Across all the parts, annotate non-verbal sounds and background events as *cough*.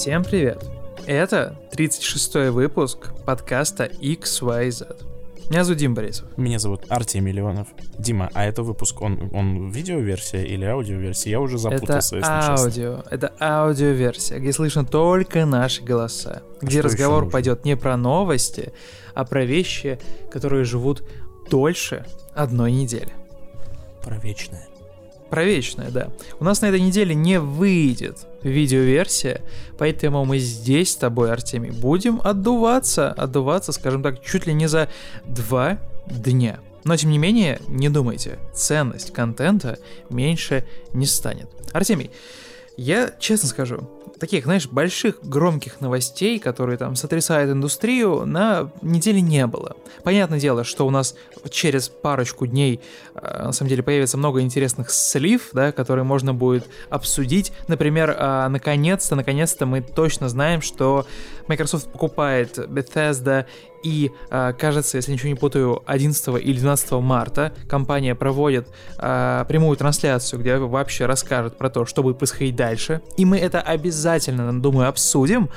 Всем привет! Это 36-й выпуск подкаста XYZ. Меня зовут Дим Борисов. Меня зовут Артемий Миллионов. Дима, а это выпуск, он, он видеоверсия или аудиоверсия? Я уже запутался, это если аудио, честно. это аудиоверсия, где слышно только наши голоса. А Где что разговор пойдет не про новости, а про вещи, которые живут дольше одной недели. Про вечное. Про вечное, да. У нас на этой неделе не выйдет видеоверсия, поэтому мы здесь с тобой, Артемий, будем отдуваться, отдуваться, скажем так, чуть ли не за два дня. Но, тем не менее, не думайте, ценность контента меньше не станет. Артемий, я честно скажу, таких, знаешь, больших громких новостей, которые там сотрясают индустрию, на неделе не было. Понятное дело, что у нас через парочку дней э, на самом деле появится много интересных слив, да, которые можно будет обсудить. Например, э, наконец-то, наконец-то мы точно знаем, что Microsoft покупает Bethesda и, э, кажется, если ничего не путаю, 11 или 12 марта компания проводит э, прямую трансляцию, где вообще расскажет про то, что будет происходить дальше. И мы это обязательно, думаю, обсудим,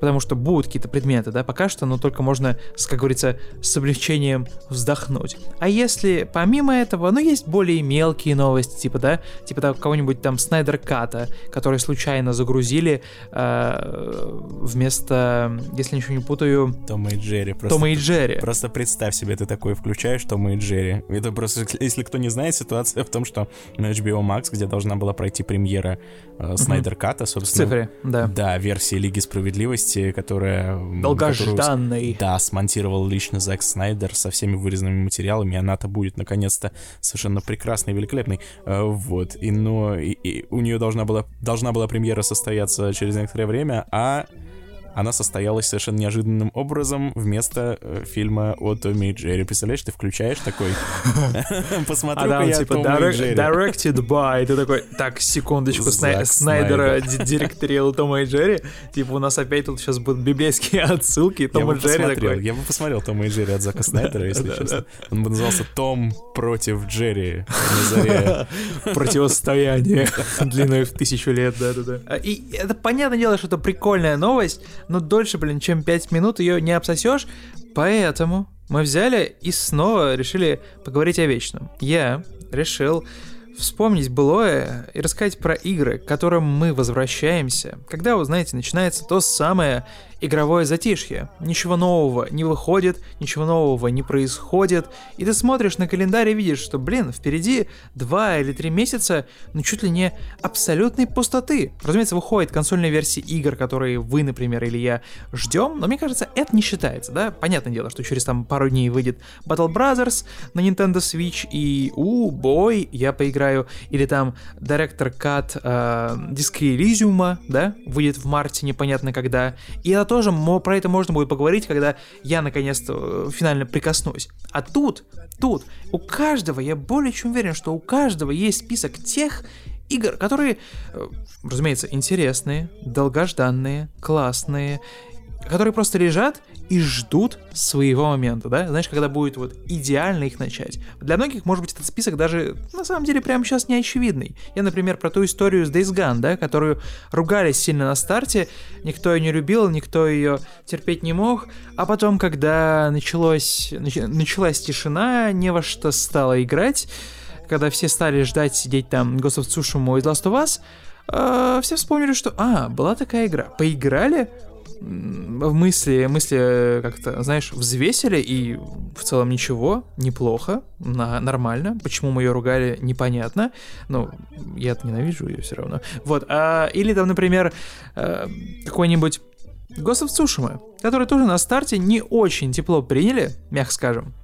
потому что будут какие-то предметы, да, пока что, но только можно, как говорится, с облегчением вздохнуть. А если помимо этого, ну, есть более мелкие новости, типа, да, типа да, кого-нибудь там Снайдер Ката, который случайно загрузили э, вместо, если ничего не путаю, Тома и Джерри. Просто, Тома и Джерри. Просто представь себе, ты такой включаешь Тома и Джерри. Это просто, *laughs* если кто не знает, ситуация в том, что на HBO Max, где должна была пройти премьера э, Снайдер Ката, В собственно. цифре, да. Да, версии Лиги Справедливости, которая... Долгожданный. которую, да, смонтировал лично Зак Снайдер со всеми вырезанными материалами, и она-то будет, наконец-то, совершенно прекрасной и великолепной. Э, Вот, и, но и- и у нее должна была, должна была премьера состояться через некоторое время, а она состоялась совершенно неожиданным образом вместо э, фильма о Томе и Джерри. Представляешь, ты включаешь такой... А Посмотрю там я типа Тома и direct- Джерри. directed by, ты такой, так, секундочку, Снайдера ди- директорил Тома и Джерри, типа у нас опять тут сейчас будут библейские *laughs* отсылки, и Том и Джерри посмотрел, такой, я бы посмотрел Тома и Джерри от Зака Снайдера, если да, честно. Он бы назывался Том против Джерри на заре. *laughs* противостояние *laughs* длиной в тысячу лет, да-да-да. И это понятное дело, что это прикольная новость, но дольше, блин, чем 5 минут ее не обсосешь, поэтому мы взяли и снова решили поговорить о вечном. Я решил вспомнить былое и рассказать про игры, к которым мы возвращаемся, когда, вы знаете, начинается то самое игровое затишье. Ничего нового не выходит, ничего нового не происходит, и ты смотришь на календарь и видишь, что, блин, впереди два или три месяца, ну чуть ли не абсолютной пустоты. Разумеется, выходит консольная версия игр, которые вы, например, или я ждем, но мне кажется, это не считается, да? Понятное дело, что через там пару дней выйдет Battle Brothers на Nintendo Switch, и, у, бой, я поиграю, или там Director Cut э, Disco Elysium, да, выйдет в марте, непонятно когда, и это тоже, про это можно будет поговорить, когда я наконец-то э, финально прикоснусь. А тут, тут, у каждого, я более чем уверен, что у каждого есть список тех игр, которые, э, разумеется, интересные, долгожданные, классные, которые просто лежат и ждут своего момента, да? Знаешь, когда будет вот идеально их начать. Для многих, может быть, этот список даже на самом деле прямо сейчас не очевидный. Я, например, про ту историю с Days Gone, да, которую ругались сильно на старте, никто ее не любил, никто ее терпеть не мог, а потом, когда началось, нач- началась тишина, не во что стало играть, когда все стали ждать сидеть там Ghost of Tsushima и Last of Us, э, все вспомнили, что, а, была такая игра. Поиграли, мысли, мысли э, как-то, знаешь, взвесили, и в целом ничего, неплохо, на, нормально. Почему мы ее ругали, непонятно. Ну, я ненавижу ее все равно. Вот, а, или там, например, э, какой-нибудь Ghost of который тоже на старте не очень тепло приняли, мягко скажем.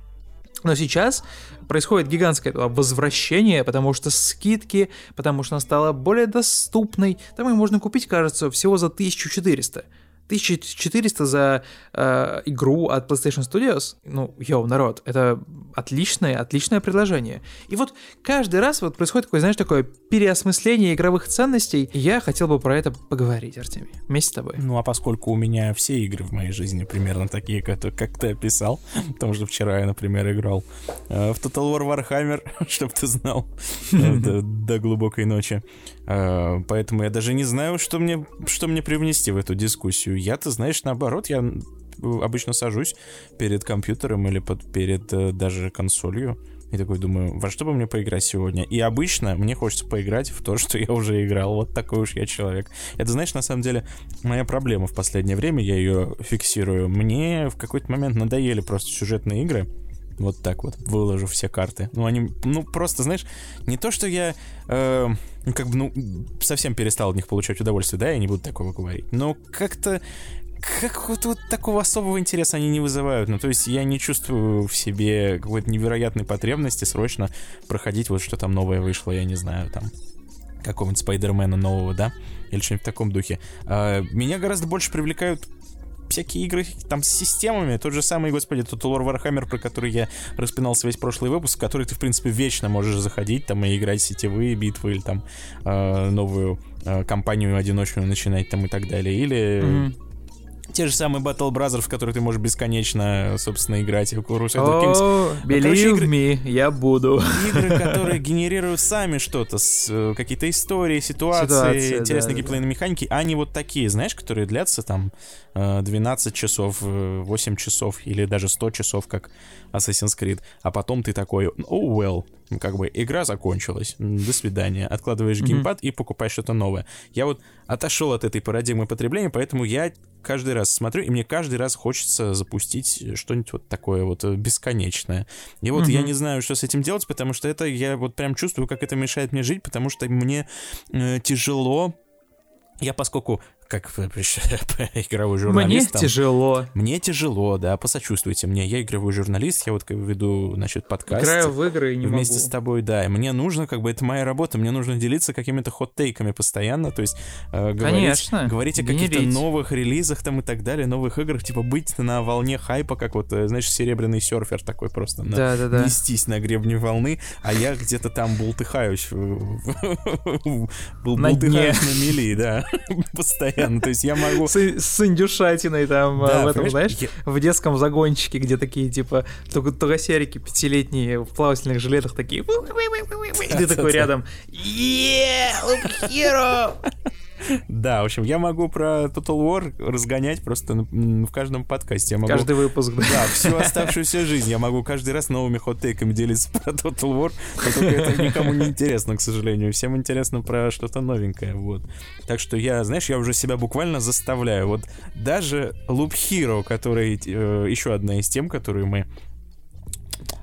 Но сейчас происходит гигантское возвращение, потому что скидки, потому что она стала более доступной. Там ее можно купить, кажется, всего за 1400. 1400 за э, игру от PlayStation Studios, ну, йоу, народ, это отличное, отличное предложение. И вот каждый раз вот происходит такое, знаешь, такое переосмысление игровых ценностей. Я хотел бы про это поговорить, Артемий, вместе с тобой. Ну, а поскольку у меня все игры в моей жизни примерно такие, как, как ты описал, *laughs* потому что вчера я, например, играл э, в Total War Warhammer, *laughs* чтобы ты знал, э, *laughs* до, до глубокой ночи. Э, поэтому я даже не знаю, что мне, что мне привнести в эту дискуссию. Я-то, знаешь, наоборот, я обычно сажусь перед компьютером или под, перед э, даже консолью и такой думаю, во что бы мне поиграть сегодня? И обычно мне хочется поиграть в то, *laughs* что я уже играл. Вот такой уж я человек. Это, знаешь, на самом деле моя проблема в последнее время, я ее фиксирую. Мне в какой-то момент надоели просто сюжетные игры. Вот так вот выложу все карты. Ну, они, ну, просто, знаешь, не то, что я, э, как бы, ну, совсем перестал от них получать удовольствие, да, я не буду такого говорить. Но как-то как вот, вот такого особого интереса они не вызывают. Ну, то есть я не чувствую в себе какой-то невероятной потребности срочно проходить вот что там новое вышло, я не знаю, там какого-нибудь Спайдермена нового, да, или что-нибудь в таком духе. А, меня гораздо больше привлекают всякие игры там с системами. Тот же самый, господи, тот Лор Warhammer, про который я распинался весь прошлый выпуск, в который ты, в принципе, вечно можешь заходить там и играть сетевые битвы или там э, новую э, кампанию одиночную начинать там и так далее. Или mm-hmm те же самые Battle Brothers, в которые ты можешь бесконечно, собственно, играть. Kings. Oh, believe игры, me, я буду. Игры, *laughs* которые генерируют сами что-то, э, какие-то истории, ситуации, Ситуация, интересные да, геймплейные да. механики, а не вот такие, знаешь, которые длятся там 12 э, часов, 8 э, часов или даже 100 часов, как Assassin's Creed, а потом ты такой, oh well, как бы игра закончилась, до свидания, откладываешь mm-hmm. геймпад и покупаешь что-то новое. Я вот отошел от этой парадигмы потребления, поэтому я каждый раз смотрю, и мне каждый раз хочется запустить что-нибудь вот такое вот бесконечное. И вот mm-hmm. я не знаю, что с этим делать, потому что это я вот прям чувствую, как это мешает мне жить, потому что мне э, тяжело я, поскольку как *laughs* игровой журналист. Мне тяжело. Мне тяжело, да, посочувствуйте мне. Я игровой журналист, я вот веду, значит, подкаст. Играю в игры и не Вместе могу. с тобой, да. И мне нужно, как бы, это моя работа, мне нужно делиться какими-то хот-тейками постоянно, то есть э, говорить, Конечно, говорить о каких-то новых релизах там и так далее, новых играх, типа быть на волне хайпа, как вот, э, знаешь, серебряный серфер такой просто. На, да, да, да. Нестись на гребне волны, а я где-то там бултыхаюсь. *laughs* Бултыхаюсь на мели, да, *laughs* постоянно. То есть я могу с, с индюшатиной там а, да, в этом, знаешь, я... в детском загончике, где такие, типа, тугосерики пятилетние в плавательных жилетах такие, *laughs* и ты такой рядом, Hero! Да, в общем, я могу про Total War разгонять просто в каждом подкасте. Я могу, каждый выпуск, да. Да, всю оставшуюся жизнь я могу каждый раз новыми хот-тейками делиться про Total War, но только это никому не интересно, к сожалению. Всем интересно про что-то новенькое, вот. Так что я, знаешь, я уже себя буквально заставляю. Вот даже Loop Hero, который э, еще одна из тем, которую мы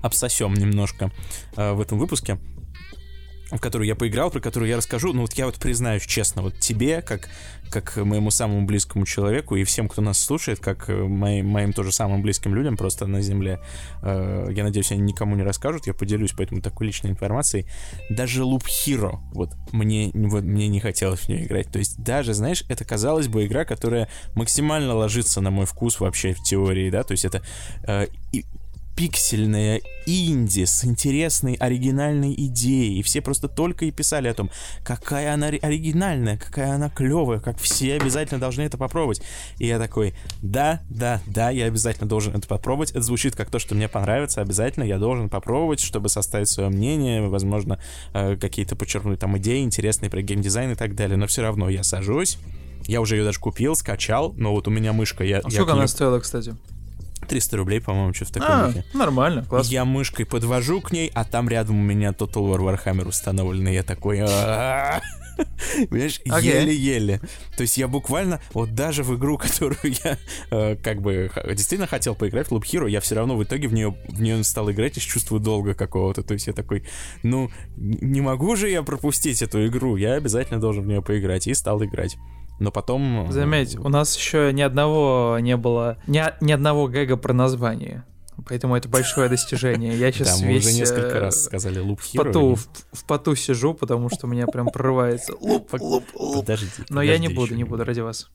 обсосем немножко э, в этом выпуске, в которую я поиграл, про которую я расскажу. Ну вот я вот признаюсь честно, вот тебе, как, как моему самому близкому человеку и всем, кто нас слушает, как э, моим, моим тоже самым близким людям просто на земле, э, я надеюсь, они никому не расскажут, я поделюсь поэтому такой личной информацией. Даже Loop Hero, вот, мне, вот, мне не хотелось в нее играть. То есть даже, знаешь, это, казалось бы, игра, которая максимально ложится на мой вкус вообще в теории, да, то есть это э, и, пиксельная инди с интересной оригинальной идеей. И все просто только и писали о том, какая она оригинальная, какая она клевая, как все обязательно должны это попробовать. И я такой, да, да, да, я обязательно должен это попробовать. Это звучит как то, что мне понравится, обязательно я должен попробовать, чтобы составить свое мнение, возможно, э, какие-то подчеркнуть там идеи интересные про геймдизайн и так далее. Но все равно я сажусь, я уже ее даже купил, скачал, но вот у меня мышка. Я, а я сколько она стоила, кстати? 300 рублей, по-моему, что в таком а, духе. нормально, класс. Я мышкой подвожу к ней, а там рядом у меня Total War Warhammer установленный. Я такой... *laughs* Понимаешь, еле-еле. То есть я буквально, вот даже в игру, *laughs* которую я э, как бы действительно хотел поиграть, в Loop Hero, я все равно в итоге в нее, в нее стал играть из чувства долга какого-то. То есть я такой, ну, не могу же я пропустить эту игру, я обязательно должен в нее поиграть. И стал играть но потом... Э, Заметь, у нас еще ни одного не было, ни, ни одного гэга про название. Поэтому это большое достижение. Я сейчас да, мы весь... уже несколько раз э, сказали луп в поту, в, в поту сижу, потому что у меня прям прорывается луп, луп, луп. Подожди, Но я не буду, не буду ради вас.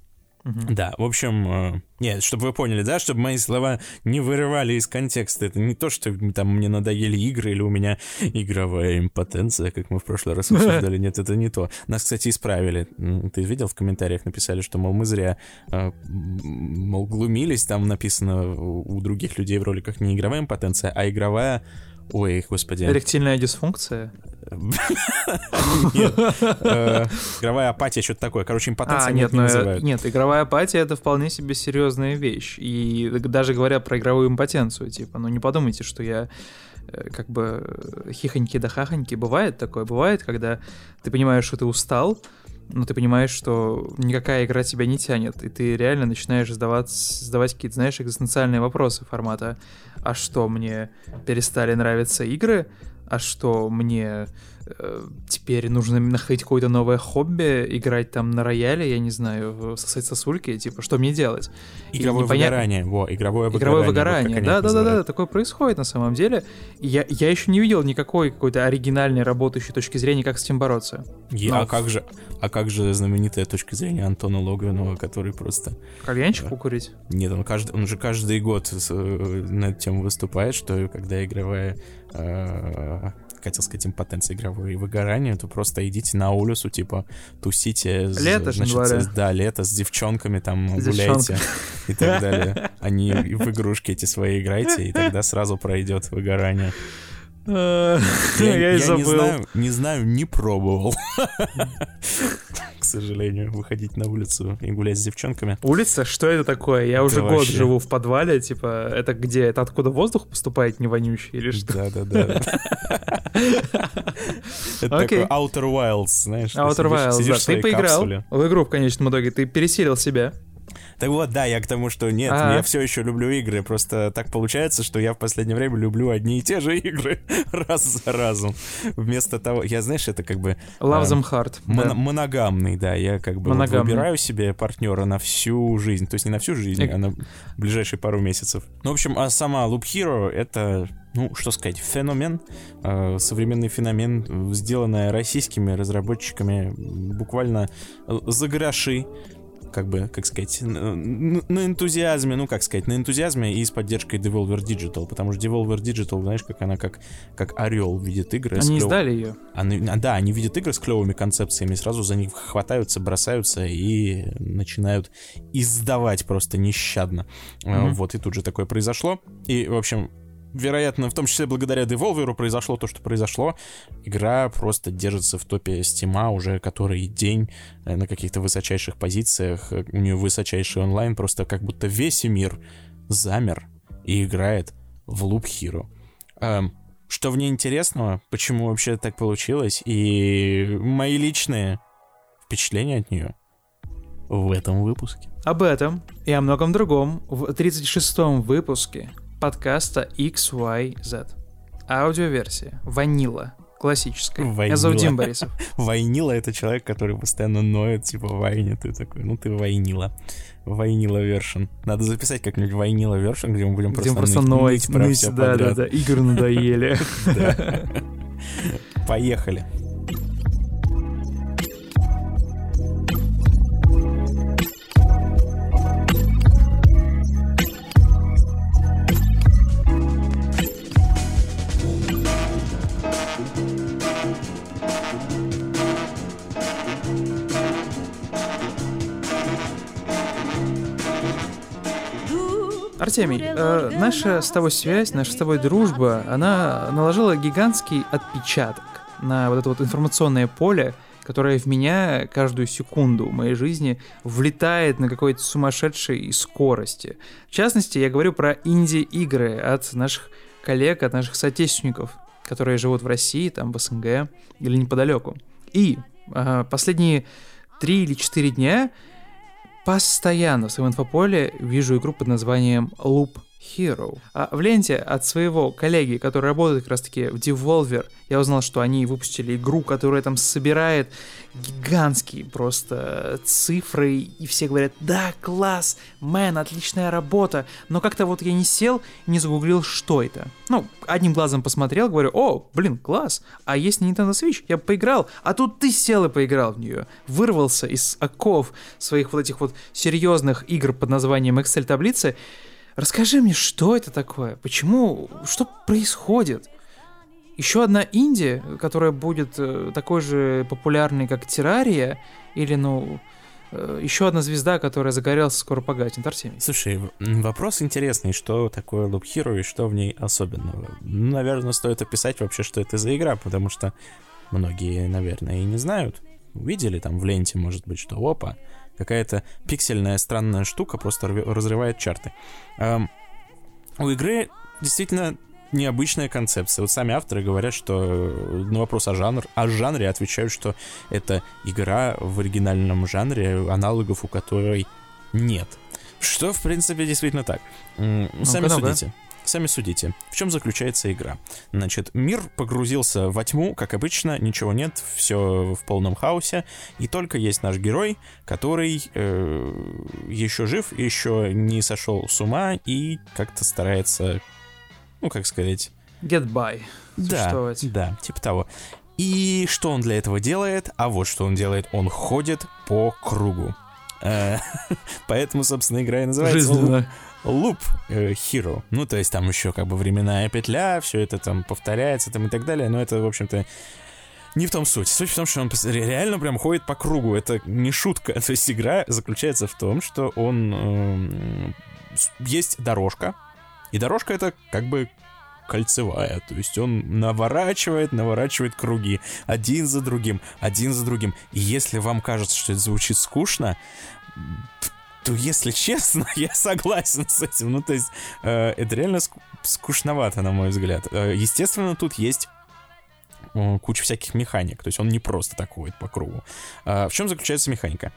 Да, в общем, э, нет, чтобы вы поняли, да, чтобы мои слова не вырывали из контекста. Это не то, что там мне надоели игры или у меня игровая импотенция, как мы в прошлый раз *laughs* обсуждали. Нет, это не то. Нас, кстати, исправили. Ты видел в комментариях написали, что, мол, мы зря, э, мол, глумились. Там написано у других людей в роликах не игровая импотенция, а игровая Ой, господи. Эректильная дисфункция? Нет. Э, игровая апатия, что-то такое. Короче, импотенция а, нет, не называют. Нет, игровая апатия — это вполне себе серьезная вещь. И даже говоря про игровую импотенцию, типа, ну не подумайте, что я э, как бы хихоньки да хахоньки. Бывает такое, бывает, когда ты понимаешь, что ты устал, но ты понимаешь, что никакая игра тебя не тянет, и ты реально начинаешь задавать, задавать какие-то, знаешь, экзистенциальные вопросы формата «А что, мне перестали нравиться игры? А что, мне теперь нужно находить какое-то новое хобби, играть там на рояле, я не знаю, сосать сосульки, типа, что мне делать? Игровое непонятно... выгорание, во, игровое выгорание. Игровое выгорание, да-да-да, такое происходит на самом деле. И я, я еще не видел никакой какой-то оригинальной работающей точки зрения, как с этим бороться. Я, Но... А как же, а как же знаменитая точка зрения Антона Логвинова, который просто... Кальянчик покурить? Нет, он, каждый, он же каждый год э, на эту тему выступает, что когда игровая э, хотел сказать, импотенция игровой и выгорание, то просто идите на улицу, типа, тусите. Лето значит, же, Да, лето с девчонками там с гуляйте и так *laughs* далее. Они в игрушки эти свои играйте, и тогда сразу пройдет выгорание. Я, я, забыл. Не знаю, не знаю, не пробовал. *laughs* К сожалению, выходить на улицу и гулять с девчонками. Улица? Что это такое? Я уже год живу в подвале, типа, это где? Это откуда воздух поступает не вонючий или что? Да-да-да. *laughs* Это такой Outer Wilds, знаешь. Outer Wilds, да. Ты поиграл в игру в конечном итоге, ты пересилил себя. Так вот, да, я к тому, что нет, А-а-а. я все еще люблю игры, просто так получается, что я в последнее время люблю одни и те же игры *laughs* раз за разом. Вместо того, я, знаешь, это как бы... Love them hard. Мон- да. Моногамный, да, я как бы вот выбираю себе партнера на всю жизнь, то есть не на всю жизнь, а на ближайшие пару месяцев. Ну, в общем, а сама Loop Hero — это ну, что сказать, феномен, э, современный феномен, сделанный российскими разработчиками буквально за гроши как бы, как сказать, на энтузиазме, ну, как сказать, на энтузиазме и с поддержкой Devolver Digital, потому что Devolver Digital, знаешь, как она как, как орел видит игры. Они клев... издали ее. Они, а, да, они видят игры с клевыми концепциями, сразу за них хватаются, бросаются и начинают издавать просто нещадно. Mm-hmm. Вот, и тут же такое произошло. И, в общем, вероятно, в том числе благодаря Devolver произошло то, что произошло. Игра просто держится в топе Стима уже который день э, на каких-то высочайших позициях. У нее высочайший онлайн, просто как будто весь мир замер и играет в Loop Hero. Эм, что в ней интересного, почему вообще так получилось, и мои личные впечатления от нее в этом выпуске. Об этом и о многом другом в 36-м выпуске подкаста XYZ. Аудиоверсия. Ванила. Классическая. Вайнила. Я зовут Дим Борисов. *laughs* Вайнила — это человек, который постоянно ноет, типа, вайни, ты такой, ну ты вайнила. Вайнила вершин. Надо записать как-нибудь вайнила вершин, где мы будем где просто, просто ныть, ныть про ныть, все да, подряд. да, да, игры надоели. *laughs* Поехали. Артемий, э, наша с тобой связь, наша с тобой дружба, она наложила гигантский отпечаток на вот это вот информационное поле, которое в меня каждую секунду моей жизни влетает на какой-то сумасшедшей скорости. В частности, я говорю про инди-игры от наших коллег, от наших соотечественников, которые живут в России, там в СНГ или неподалеку. И э, последние три или четыре дня постоянно в своем инфополе вижу игру под названием Loop Hero. А в ленте от своего коллеги, который работает как раз-таки в Devolver, я узнал, что они выпустили игру, которая там собирает гигантские просто цифры, и все говорят, да, класс, мэн, отличная работа, но как-то вот я не сел не загуглил, что это. Ну, одним глазом посмотрел, говорю, о, блин, класс, а есть Nintendo Switch, я поиграл, а тут ты сел и поиграл в нее, вырвался из оков своих вот этих вот серьезных игр под названием Excel-таблицы, Расскажи мне, что это такое? Почему? Что происходит? Еще одна Индия, которая будет э, такой же популярной, как Террария, или, ну, э, еще одна звезда, которая загорелась, скоро погаснет. Артемий. Слушай, вопрос интересный, что такое Loop Hero и что в ней особенного? Ну, наверное, стоит описать вообще, что это за игра, потому что многие, наверное, и не знают. Видели там в ленте, может быть, что опа, какая-то пиксельная странная штука просто разрывает чарты. Эм, у игры действительно необычная концепция. Вот сами авторы говорят, что э, на вопрос о, жанр, о жанре отвечают, что это игра в оригинальном жанре, аналогов у которой нет. Что, в принципе, действительно так. Сами ну судите. Сами судите, в чем заключается игра. Значит, мир погрузился во тьму, как обычно, ничего нет, все в полном хаосе, и только есть наш герой, который э, еще жив, еще не сошел с ума и как-то старается, ну, как сказать... Get by. Да, да, типа того. И что он для этого делает? А вот что он делает. Он ходит по кругу. Э, *laughs* поэтому, собственно, игра и называется... Жизненно. Loop э, Hero. Ну, то есть там еще как бы временная петля, все это там повторяется там и так далее, но это, в общем-то, не в том суть. Суть в том, что он реально прям ходит по кругу. Это не шутка. *laughs* То есть игра заключается в том, что он... Э, есть дорожка, и дорожка это как бы кольцевая. То есть он наворачивает, наворачивает круги. Один за другим, один за другим. И если вам кажется, что это звучит скучно, то, если *laughs* честно, *laughs* я согласен с этим. Ну, то есть, э, это реально ск- скучновато, на мой взгляд. Э, естественно, тут есть э, куча всяких механик. То есть он не просто так ходит по кругу. Э, в чем заключается механика?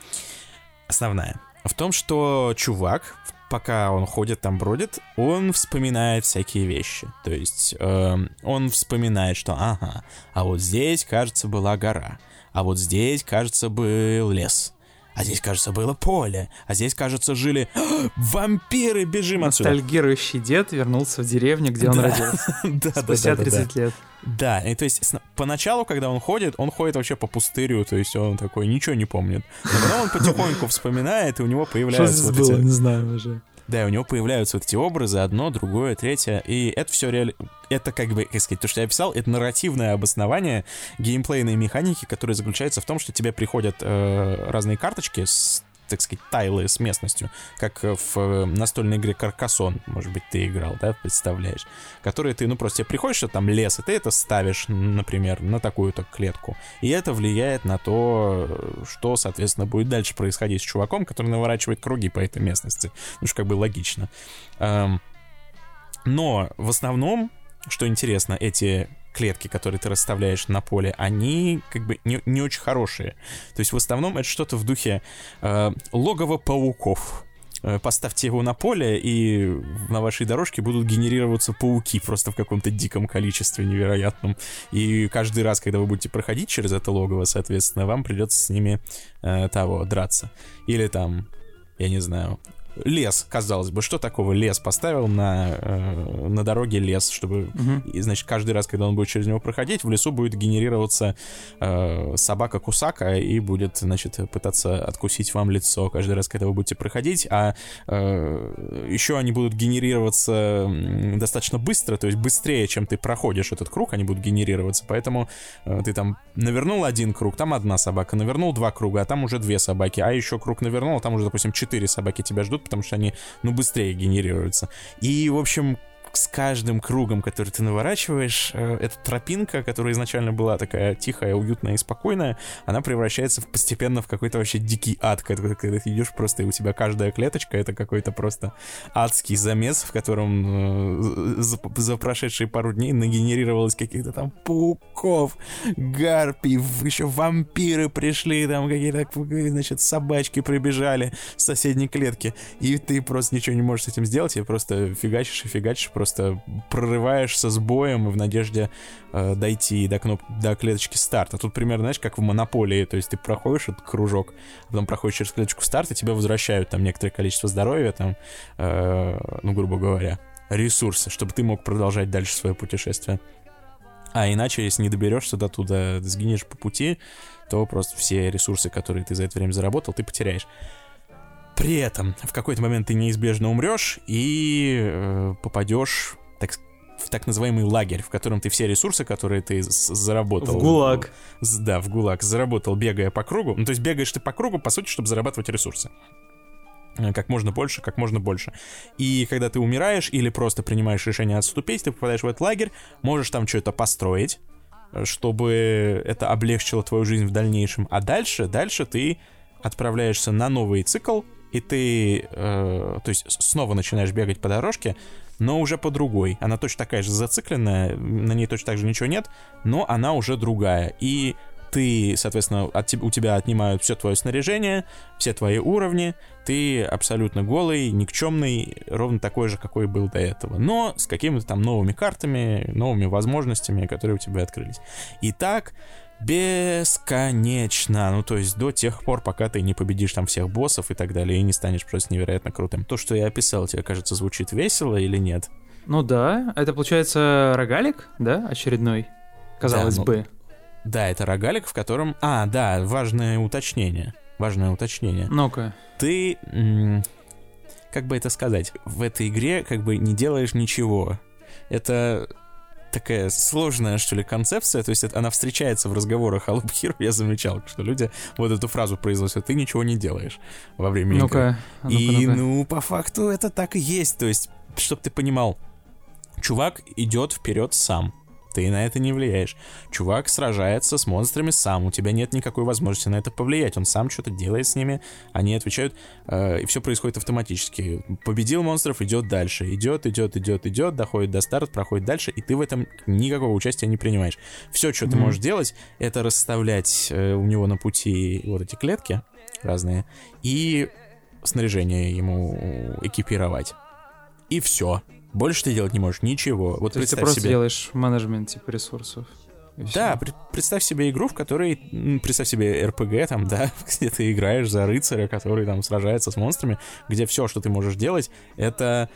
Основная. В том, что чувак, пока он ходит там, бродит, он вспоминает всякие вещи. То есть э, он вспоминает, что ага, а вот здесь, кажется, была гора, а вот здесь, кажется, был лес а здесь, кажется, было поле, а здесь, кажется, жили *gasps* вампиры, бежим отсюда. Ностальгирующий дед вернулся в деревню, где он да. родился. *laughs* Да, Спустя да, да, 30 лет. Да, и то есть поначалу, когда он ходит, он ходит вообще по пустырю, то есть он такой ничего не помнит. Но потом он потихоньку вспоминает, и у него появляются Что здесь вот было, эти... не знаю уже. Да, у него появляются вот эти образы, одно, другое, третье, и это все реально... Это как бы, как сказать, то, что я описал, это нарративное обоснование геймплейной механики, которое заключается в том, что тебе приходят э, разные карточки с так сказать, тайлы с местностью, как в э, настольной игре Каркасон, может быть, ты играл, да, представляешь, которые ты, ну, просто приходишь, что там лес, и ты это ставишь, например, на такую-то клетку, и это влияет на то, что, соответственно, будет дальше происходить с чуваком, который наворачивает круги по этой местности, ну, что как бы логично. Но в основном, что интересно, эти клетки, которые ты расставляешь на поле, они как бы не, не очень хорошие. То есть в основном это что-то в духе э, логово пауков. Э, поставьте его на поле, и на вашей дорожке будут генерироваться пауки просто в каком-то диком количестве невероятном. И каждый раз, когда вы будете проходить через это логово, соответственно, вам придется с ними э, того драться. Или там, я не знаю, лес, казалось бы, что такого лес поставил на, э, на дороге лес, чтобы, угу. и, значит, каждый раз, когда он будет через него проходить, в лесу будет генерироваться э, собака-кусака и будет, значит, пытаться откусить вам лицо каждый раз, когда вы будете проходить, а э, еще они будут генерироваться достаточно быстро, то есть быстрее, чем ты проходишь этот круг, они будут генерироваться, поэтому э, ты там навернул один круг, там одна собака, навернул два круга, а там уже две собаки, а еще круг навернул, а там уже, допустим, четыре собаки тебя ждут, потому что они, ну, быстрее генерируются. И, в общем, с каждым кругом, который ты наворачиваешь, э, эта тропинка, которая изначально была такая тихая, уютная и спокойная, она превращается постепенно в какой-то вообще дикий ад, когда, когда ты идешь просто, и у тебя каждая клеточка — это какой-то просто адский замес, в котором э, за, за прошедшие пару дней нагенерировалось каких-то там пауков, гарпий, еще вампиры пришли, там какие-то, значит, собачки прибежали с соседней клетки, и ты просто ничего не можешь с этим сделать, и просто фигачишь и фигачишь, просто прорываешься с боем в надежде э, дойти до, кноп... до клеточки старта. Тут примерно, знаешь, как в монополии, то есть ты проходишь этот кружок, потом проходишь через клеточку старта, тебя возвращают там некоторое количество здоровья, там, э, ну, грубо говоря, ресурсы, чтобы ты мог продолжать дальше свое путешествие. А иначе, если не доберешься до туда, сгинешь по пути, то просто все ресурсы, которые ты за это время заработал, ты потеряешь. При этом в какой-то момент ты неизбежно умрешь и э, попадешь, так в так называемый лагерь, в котором ты все ресурсы, которые ты заработал... В ГУЛАГ. Да, в ГУЛАГ. Заработал, бегая по кругу. Ну, то есть бегаешь ты по кругу, по сути, чтобы зарабатывать ресурсы. Э, как можно больше, как можно больше. И когда ты умираешь или просто принимаешь решение отступить, ты попадаешь в этот лагерь, можешь там что-то построить, э, чтобы это облегчило твою жизнь в дальнейшем. А дальше, дальше ты отправляешься на новый цикл, и ты, э, то есть снова начинаешь бегать по дорожке, но уже по другой. Она точно такая же зацикленная, на ней точно так же ничего нет, но она уже другая. И ты, соответственно, от, у тебя отнимают все твое снаряжение, все твои уровни, ты абсолютно голый, никчемный, ровно такой же, какой был до этого, но с какими-то там новыми картами, новыми возможностями, которые у тебя открылись. И так бесконечно, ну то есть до тех пор, пока ты не победишь там всех боссов и так далее, и не станешь просто невероятно крутым. То, что я описал, тебе кажется, звучит весело или нет? Ну да, это получается рогалик, да, очередной, казалось да, ну, бы. Да, это рогалик, в котором... А, да, важное уточнение. Важное уточнение. Ну-ка. Ты... Как бы это сказать? В этой игре как бы не делаешь ничего. Это такая сложная, что ли, концепция, то есть это, она встречается в разговорах о Hero, я замечал, что люди вот эту фразу произносят, ты ничего не делаешь во время ну игры. Ну и, ну, ну, по факту это так и есть, то есть, чтобы ты понимал, чувак идет вперед сам, ты на это не влияешь. Чувак сражается с монстрами сам, у тебя нет никакой возможности на это повлиять. Он сам что-то делает с ними, они отвечают, э, и все происходит автоматически. Победил монстров, идет дальше. Идет, идет, идет, идет, доходит до старта, проходит дальше, и ты в этом никакого участия не принимаешь. Все, что mm-hmm. ты можешь делать, это расставлять э, у него на пути вот эти клетки разные и снаряжение ему экипировать. И все. Больше ты делать не можешь ничего. Вот То есть ты просто себе... делаешь менеджмент типа ресурсов. Да, при, представь себе игру, в которой, представь себе РПГ, там, да, *laughs* где ты играешь за рыцаря, который там сражается с монстрами, где все, что ты можешь делать, это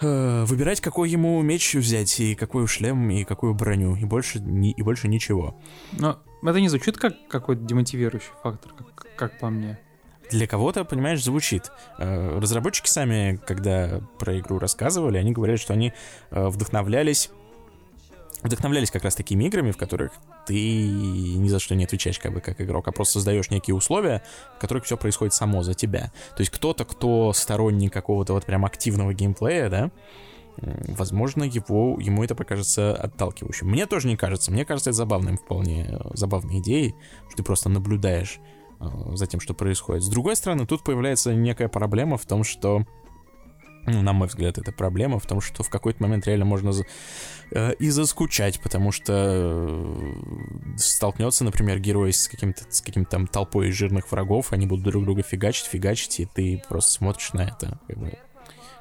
э, выбирать, какой ему меч взять, и какой шлем, и какую броню, и больше, ни, и больше ничего. Но это не звучит как какой-то демотивирующий фактор, как, как по мне для кого-то, понимаешь, звучит. Э, разработчики сами, когда про игру рассказывали, они говорят, что они э, вдохновлялись вдохновлялись как раз такими играми, в которых ты ни за что не отвечаешь как бы как игрок, а просто создаешь некие условия, в которых все происходит само за тебя. То есть кто-то, кто сторонник какого-то вот прям активного геймплея, да, возможно, его, ему это покажется отталкивающим. Мне тоже не кажется. Мне кажется, это забавным вполне, забавной идеей, что ты просто наблюдаешь за тем, что происходит. С другой стороны, тут появляется некая проблема в том, что ну, на мой взгляд, это проблема в том, что в какой-то момент реально можно э, и заскучать, потому что э, столкнется, например, герой с каким-то с каким-то там толпой жирных врагов, они будут друг друга фигачить, фигачить, и ты просто смотришь на это, как бы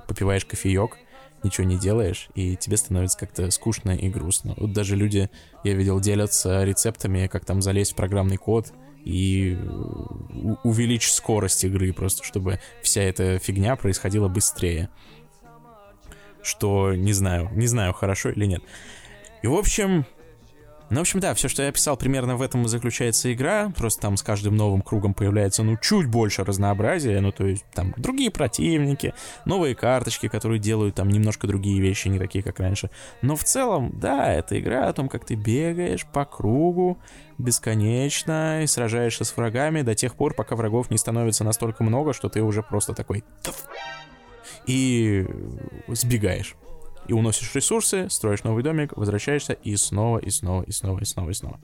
попиваешь кофеек, ничего не делаешь, и тебе становится как-то скучно и грустно. Вот даже люди, я видел, делятся рецептами, как там залезть в программный код, и увеличить скорость игры, просто чтобы вся эта фигня происходила быстрее. Что не знаю, не знаю, хорошо или нет. И в общем, ну, в общем, да, все, что я описал, примерно в этом и заключается игра. Просто там с каждым новым кругом появляется, ну, чуть больше разнообразия. Ну, то есть там другие противники, новые карточки, которые делают там немножко другие вещи, не такие, как раньше. Но в целом, да, это игра о том, как ты бегаешь по кругу бесконечно и сражаешься с врагами до тех пор, пока врагов не становится настолько много, что ты уже просто такой... И сбегаешь. И уносишь ресурсы, строишь новый домик, возвращаешься и снова, и снова, и снова, и снова, и снова.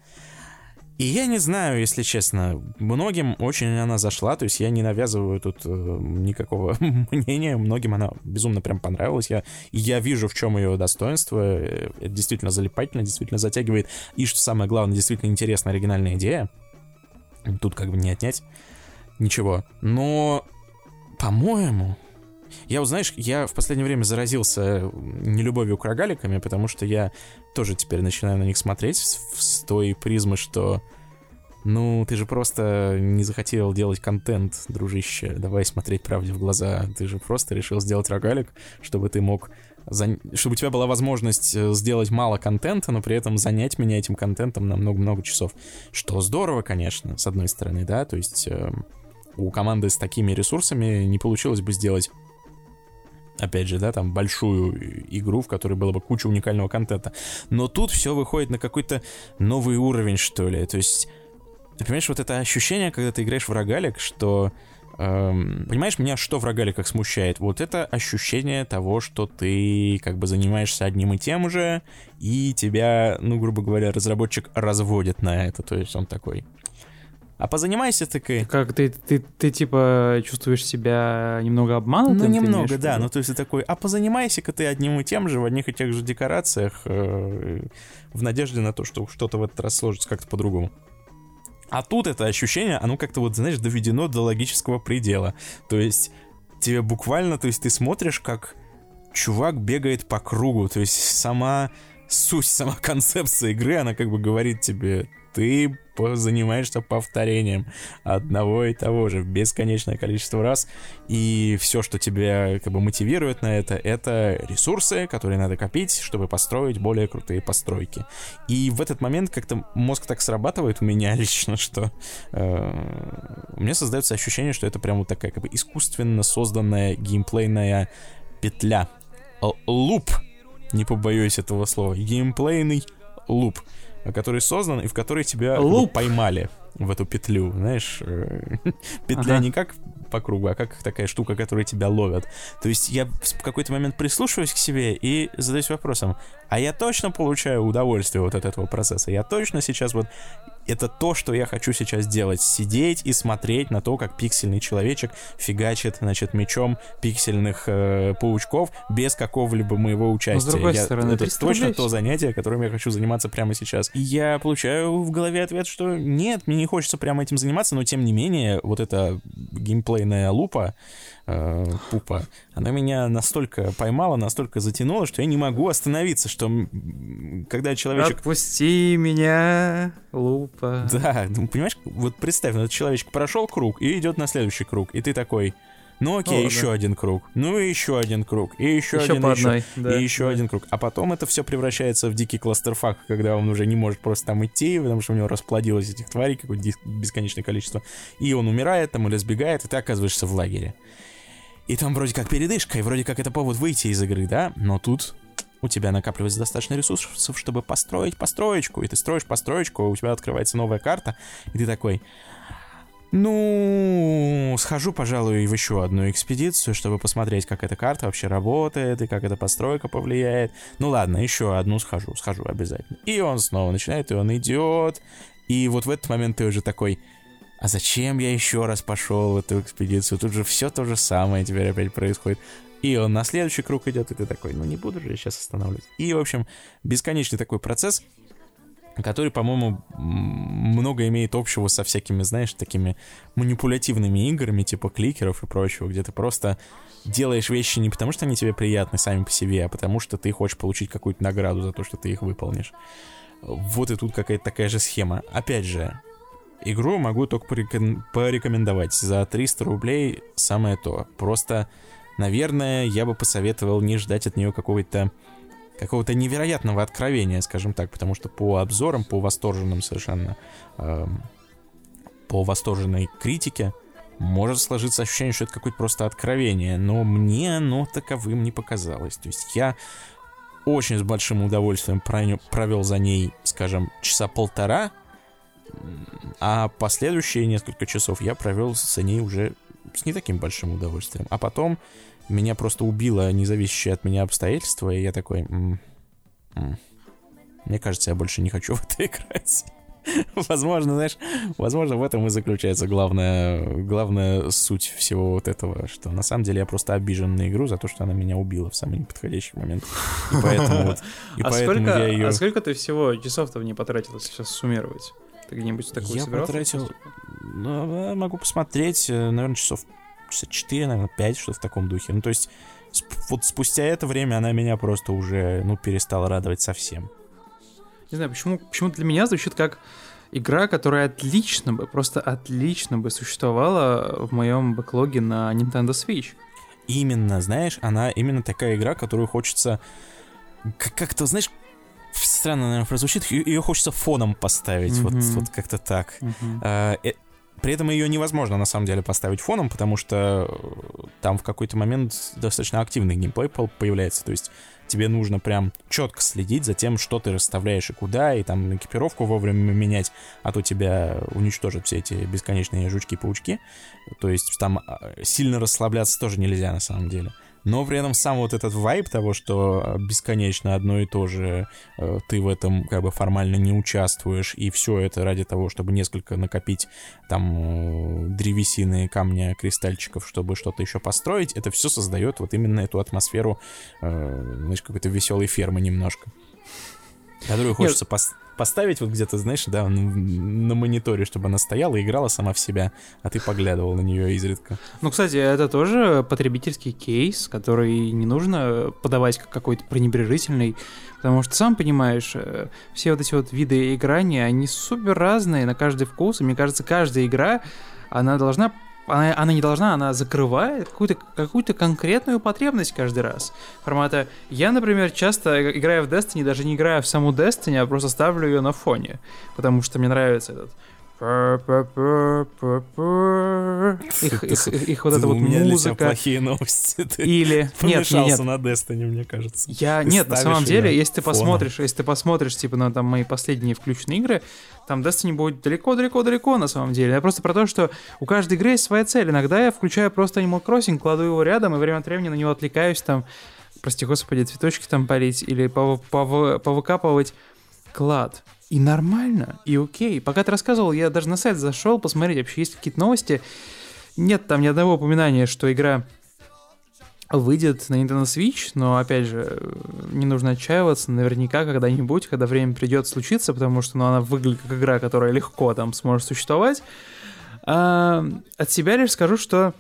И я не знаю, если честно, многим очень она зашла, то есть я не навязываю тут э, никакого *laughs* мнения, многим она безумно прям понравилась, я, я вижу, в чем ее достоинство, э, это действительно залипательно, действительно затягивает, и что самое главное, действительно интересная оригинальная идея, тут как бы не отнять ничего, но, по-моему, я вот, знаешь, я в последнее время заразился нелюбовью к рогаликами, потому что я тоже теперь начинаю на них смотреть с, с той призмы, что ну, ты же просто не захотел делать контент, дружище. Давай смотреть правде в глаза. Ты же просто решил сделать рогалик, чтобы ты мог... Зан... Чтобы у тебя была возможность э, сделать мало контента, но при этом занять меня этим контентом на много-много часов. Что здорово, конечно, с одной стороны, да, то есть э, у команды с такими ресурсами не получилось бы сделать опять же, да, там большую игру, в которой было бы куча уникального контента. Но тут все выходит на какой-то новый уровень, что ли. То есть, ты понимаешь, вот это ощущение, когда ты играешь в рогалик, что... Эм, понимаешь, меня что в рогаликах смущает? Вот это ощущение того, что ты как бы занимаешься одним и тем же, и тебя, ну, грубо говоря, разработчик разводит на это. То есть он такой, а позанимайся такой. Как ты, ты, ты типа чувствуешь себя немного обманутым? Ну, немного, да. Ну, то есть ты такой, а позанимайся-ка ты одним и тем же, в одних и тех же декорациях, э, в надежде на то, что что-то в этот раз сложится как-то по-другому. А тут это ощущение, оно как-то вот, знаешь, доведено до логического предела. То есть тебе буквально, то есть ты смотришь, как чувак бегает по кругу, то есть сама суть, сама концепция игры, она как бы говорит тебе, ты занимаешься повторением одного и того же бесконечное количество раз, и все, что тебя как бы мотивирует на это, это ресурсы, которые надо копить, чтобы построить более крутые постройки. И в этот момент как-то мозг так срабатывает у меня *laughs* лично, что э, у меня создается ощущение, что это прям вот такая как бы искусственно созданная геймплейная петля. Луп, не побоюсь этого слова, геймплейный луп который создан и в который тебя Луп. поймали в эту петлю, знаешь, э, *laughs* петля ага. не как по кругу, а как такая штука, которая тебя ловят. То есть я в какой-то момент прислушиваюсь к себе и задаюсь вопросом, а я точно получаю удовольствие вот от этого процесса? Я точно сейчас вот это то, что я хочу сейчас делать. Сидеть и смотреть на то, как пиксельный человечек фигачит, значит, мечом пиксельных э, паучков без какого-либо моего участия. Но с другой я, стороны, это точно то занятие, которым я хочу заниматься прямо сейчас. И я получаю в голове ответ, что нет, мне не хочется прямо этим заниматься, но тем не менее, вот эта геймплейная лупа, э, пупа, она меня настолько поймала, настолько затянула, что я не могу остановиться, что когда человечек... Отпусти меня, лупа. Да, ну, понимаешь, вот представь, этот человечек прошел круг и идет на следующий круг, и ты такой... Ну окей, О, еще да. один круг. Ну и еще один круг. И еще, еще один, по еще, одной, да, и еще да. один круг. А потом это все превращается в дикий кластерфак, когда он уже не может просто там идти, потому что у него расплодилось этих тварей какое-то бесконечное количество. И он умирает там или сбегает, и ты оказываешься в лагере. И там вроде как передышка, и вроде как это повод выйти из игры, да? Но тут у тебя накапливается достаточно ресурсов, чтобы построить построечку. И ты строишь построечку, у тебя открывается новая карта, и ты такой... Ну, схожу, пожалуй, в еще одну экспедицию, чтобы посмотреть, как эта карта вообще работает и как эта постройка повлияет. Ну ладно, еще одну схожу, схожу обязательно. И он снова начинает, и он идет. И вот в этот момент ты уже такой, а зачем я еще раз пошел в эту экспедицию? Тут же все то же самое теперь опять происходит. И он на следующий круг идет, и ты такой, ну не буду же я сейчас останавливать. И, в общем, бесконечный такой процесс, который, по-моему, много имеет общего со всякими, знаешь, такими манипулятивными играми, типа кликеров и прочего, где ты просто делаешь вещи не потому, что они тебе приятны сами по себе, а потому что ты хочешь получить какую-то награду за то, что ты их выполнишь. Вот и тут какая-то такая же схема. Опять же, Игру могу только порекомендовать. За 300 рублей самое то. Просто, наверное, я бы посоветовал не ждать от нее какого-то какого-то невероятного откровения, скажем так, потому что по обзорам, по восторженным совершенно, э, по восторженной критике, может сложиться ощущение, что это какое-то просто откровение, но мне оно таковым не показалось. То есть я очень с большим удовольствием провел за ней, скажем, часа полтора, а последующие несколько часов я провел с ней уже с не таким большим удовольствием. А потом меня просто убило независящее от меня обстоятельство, и я такой... М -м. Мне кажется, я больше не хочу в это *laughs* играть. Возможно, знаешь, возможно, в этом и заключается главная, главная суть всего вот этого, что на самом деле я просто обижен на игру за то, что она меня убила в самый неподходящий момент. И поэтому вот, и а, поэтому сколько, я ее... а сколько ты всего часов-то в ней потратил, если сейчас суммировать? Ты где-нибудь такую Я собирал? потратил, ну, могу посмотреть, э, наверное, часов часа 4, наверное, 5, что в таком духе. Ну, то есть, сп- вот спустя это время она меня просто уже, ну, перестала радовать совсем. Не знаю, почему, почему для меня звучит как игра, которая отлично бы, просто отлично бы существовала в моем бэклоге на Nintendo Switch. Именно, знаешь, она именно такая игра, которую хочется как- как-то, знаешь, странно, наверное, прозвучит, ее хочется фоном поставить, вот, Мгм. вот как-то так. А, э, При этом ее невозможно на самом деле поставить фоном, потому что э, там в какой-то момент достаточно активный геймплей по- появляется. То есть тебе нужно прям четко следить за тем, что ты расставляешь и куда, и там экипировку вовремя менять, а то тебя уничтожат все эти бесконечные жучки-паучки. То есть там а, сильно расслабляться тоже нельзя на самом деле. Но при этом сам вот этот вайб того, что э, бесконечно одно и то же, э, ты в этом как бы формально не участвуешь, и все это ради того, чтобы несколько накопить там э, древесины, камня, кристальчиков, чтобы что-то еще построить, это все создает вот именно эту атмосферу, знаешь, какой-то веселой фермы немножко. Которую хочется пос- поставить вот где-то, знаешь, да, на, на мониторе, чтобы она стояла и играла сама в себя, а ты поглядывал на нее изредка. Ну, кстати, это тоже потребительский кейс, который не нужно подавать как какой-то пренебрежительный, потому что, сам понимаешь, э, все вот эти вот виды играния, они супер разные на каждый вкус, и мне кажется, каждая игра, она должна она, она не должна, она закрывает какую-то какую конкретную потребность каждый раз. Формата, я, например, часто играя в Destiny, даже не играя в саму Destiny, а просто ставлю ее на фоне, потому что мне нравится этот их, их, их вот эта вот У меня для тебя музыка. плохие новости. Ты Или *laughs* нет, нет, на Destiny, мне кажется. Я Ты нет, на самом деле, если ты фоном. посмотришь, если ты посмотришь, типа, на там мои последние включенные игры, там Destiny будет далеко-далеко-далеко на самом деле. Я просто про то, что у каждой игры есть своя цель. Иногда я включаю просто Animal Crossing, кладу его рядом, и время от времени на него отвлекаюсь, там, прости господи, цветочки там полить или пов- пов- повыкапывать клад. И нормально, и окей. Пока ты рассказывал, я даже на сайт зашел посмотреть, вообще есть какие-то новости. Нет там ни одного упоминания, что игра выйдет на Nintendo Switch, но, опять же, не нужно отчаиваться, наверняка когда-нибудь, когда время придет случиться, потому что ну, она выглядит как игра, которая легко там сможет существовать. А, от себя лишь скажу, что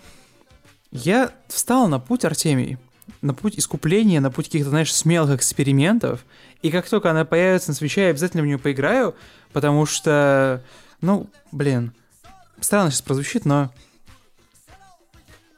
я встал на путь Артемий, на путь искупления, на путь каких-то, знаешь, смелых экспериментов, и как только она появится на свече, я обязательно в нее поиграю, потому что, ну, блин, странно сейчас прозвучит, но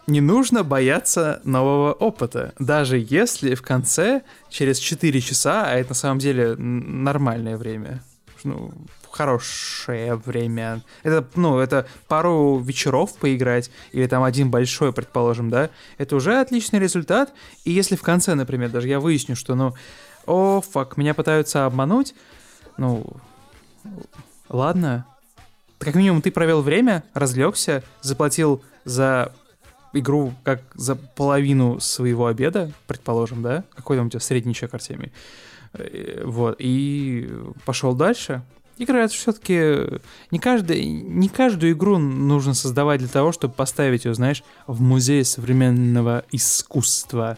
не нужно бояться нового опыта, даже если в конце, через 4 часа, а это на самом деле нормальное время, ну, хорошее время, это, ну, это пару вечеров поиграть, или там один большой, предположим, да, это уже отличный результат, и если в конце, например, даже я выясню, что, ну, о, фак, меня пытаются обмануть, ну, ладно, как минимум ты провел время, разлегся, заплатил за игру как за половину своего обеда, предположим, да? Какой там у тебя средний чек, Артемий? Э, Вот, и пошел дальше. Игра это все-таки не, каждый, не каждую игру нужно создавать для того, чтобы поставить ее, знаешь, в музей современного искусства.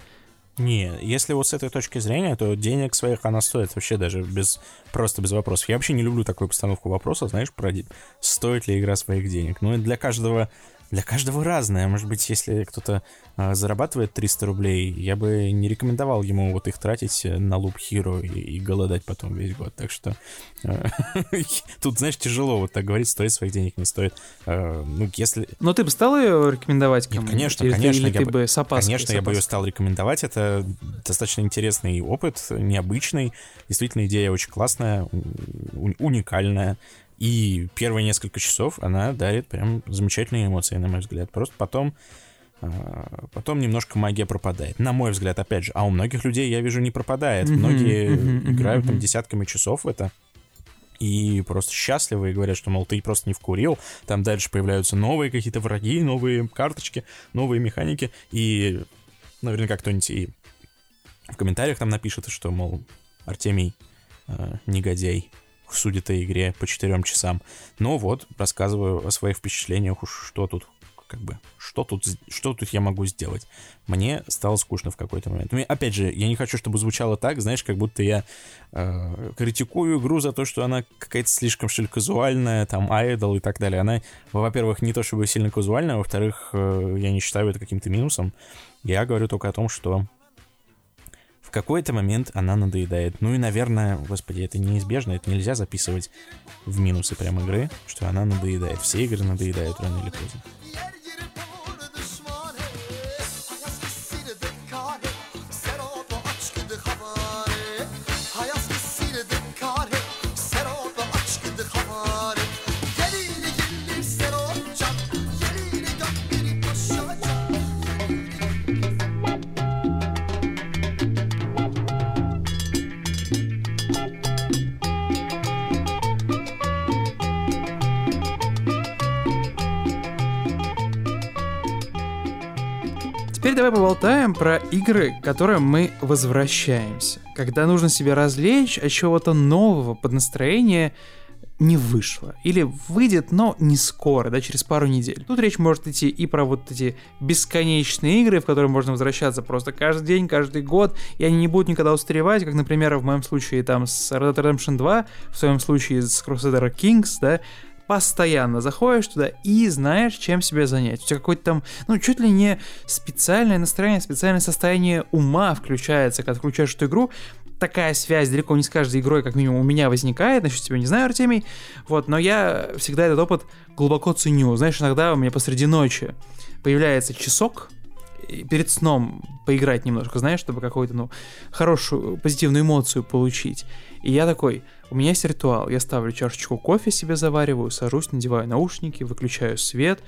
Не, если вот с этой точки зрения, то денег своих она стоит вообще даже без просто без вопросов. Я вообще не люблю такую постановку вопроса, знаешь, про стоит ли игра своих денег. Ну, и для каждого для каждого разное. Может быть, если кто-то а, зарабатывает 300 рублей, я бы не рекомендовал ему вот их тратить на луп Hero и, и голодать потом весь год. Так что э, *laughs* тут, знаешь, тяжело вот так говорить, стоит своих денег, не стоит. Э, Ну, если, Но ты бы стал ее рекомендовать Нет, кому конечно, или, конечно, или я ты бы- с опаской? Конечно, с я бы ее стал рекомендовать. Это достаточно интересный опыт, необычный. Действительно, идея очень классная, уникальная. И первые несколько часов она дарит прям замечательные эмоции, на мой взгляд. Просто потом а, Потом немножко магия пропадает. На мой взгляд, опять же. А у многих людей, я вижу, не пропадает. Многие играют там десятками часов в это. И просто счастливы и говорят, что, мол, ты просто не вкурил. Там дальше появляются новые какие-то враги, новые карточки, новые механики. И Наверняка кто-нибудь и в комментариях там напишет, что, мол, Артемий э, негодяй судит о игре по четырем часам. Но вот, рассказываю о своих впечатлениях, уж что тут как бы, что тут, что тут я могу сделать? Мне стало скучно в какой-то момент. Ну, опять же, я не хочу, чтобы звучало так, знаешь, как будто я э, критикую игру за то, что она какая-то слишком, что ли, казуальная, там, айдол и так далее. Она, во-первых, не то чтобы сильно казуальная, а во-вторых, э, я не считаю это каким-то минусом. Я говорю только о том, что какой-то момент она надоедает. Ну и, наверное, господи, это неизбежно, это нельзя записывать в минусы прям игры, что она надоедает. Все игры надоедают рано или поздно. Теперь давай поболтаем про игры, к которым мы возвращаемся. Когда нужно себя развлечь от чего-то нового под настроение не вышло. Или выйдет, но не скоро, да, через пару недель. Тут речь может идти и про вот эти бесконечные игры, в которые можно возвращаться просто каждый день, каждый год, и они не будут никогда устаревать, как, например, в моем случае там с Red Dead Redemption 2, в своем случае с Crusader Kings, да, постоянно заходишь туда и знаешь, чем себя занять. У тебя какое-то там, ну, чуть ли не специальное настроение, специальное состояние ума включается, когда включаешь эту игру. Такая связь далеко не с каждой игрой, как минимум, у меня возникает. Насчет тебя не знаю, Артемий. Вот, но я всегда этот опыт глубоко ценю. Знаешь, иногда у меня посреди ночи появляется часок, перед сном поиграть немножко, знаешь, чтобы какую-то, ну, хорошую, позитивную эмоцию получить. И я такой, у меня есть ритуал. Я ставлю чашечку кофе себе завариваю, сажусь, надеваю наушники, выключаю свет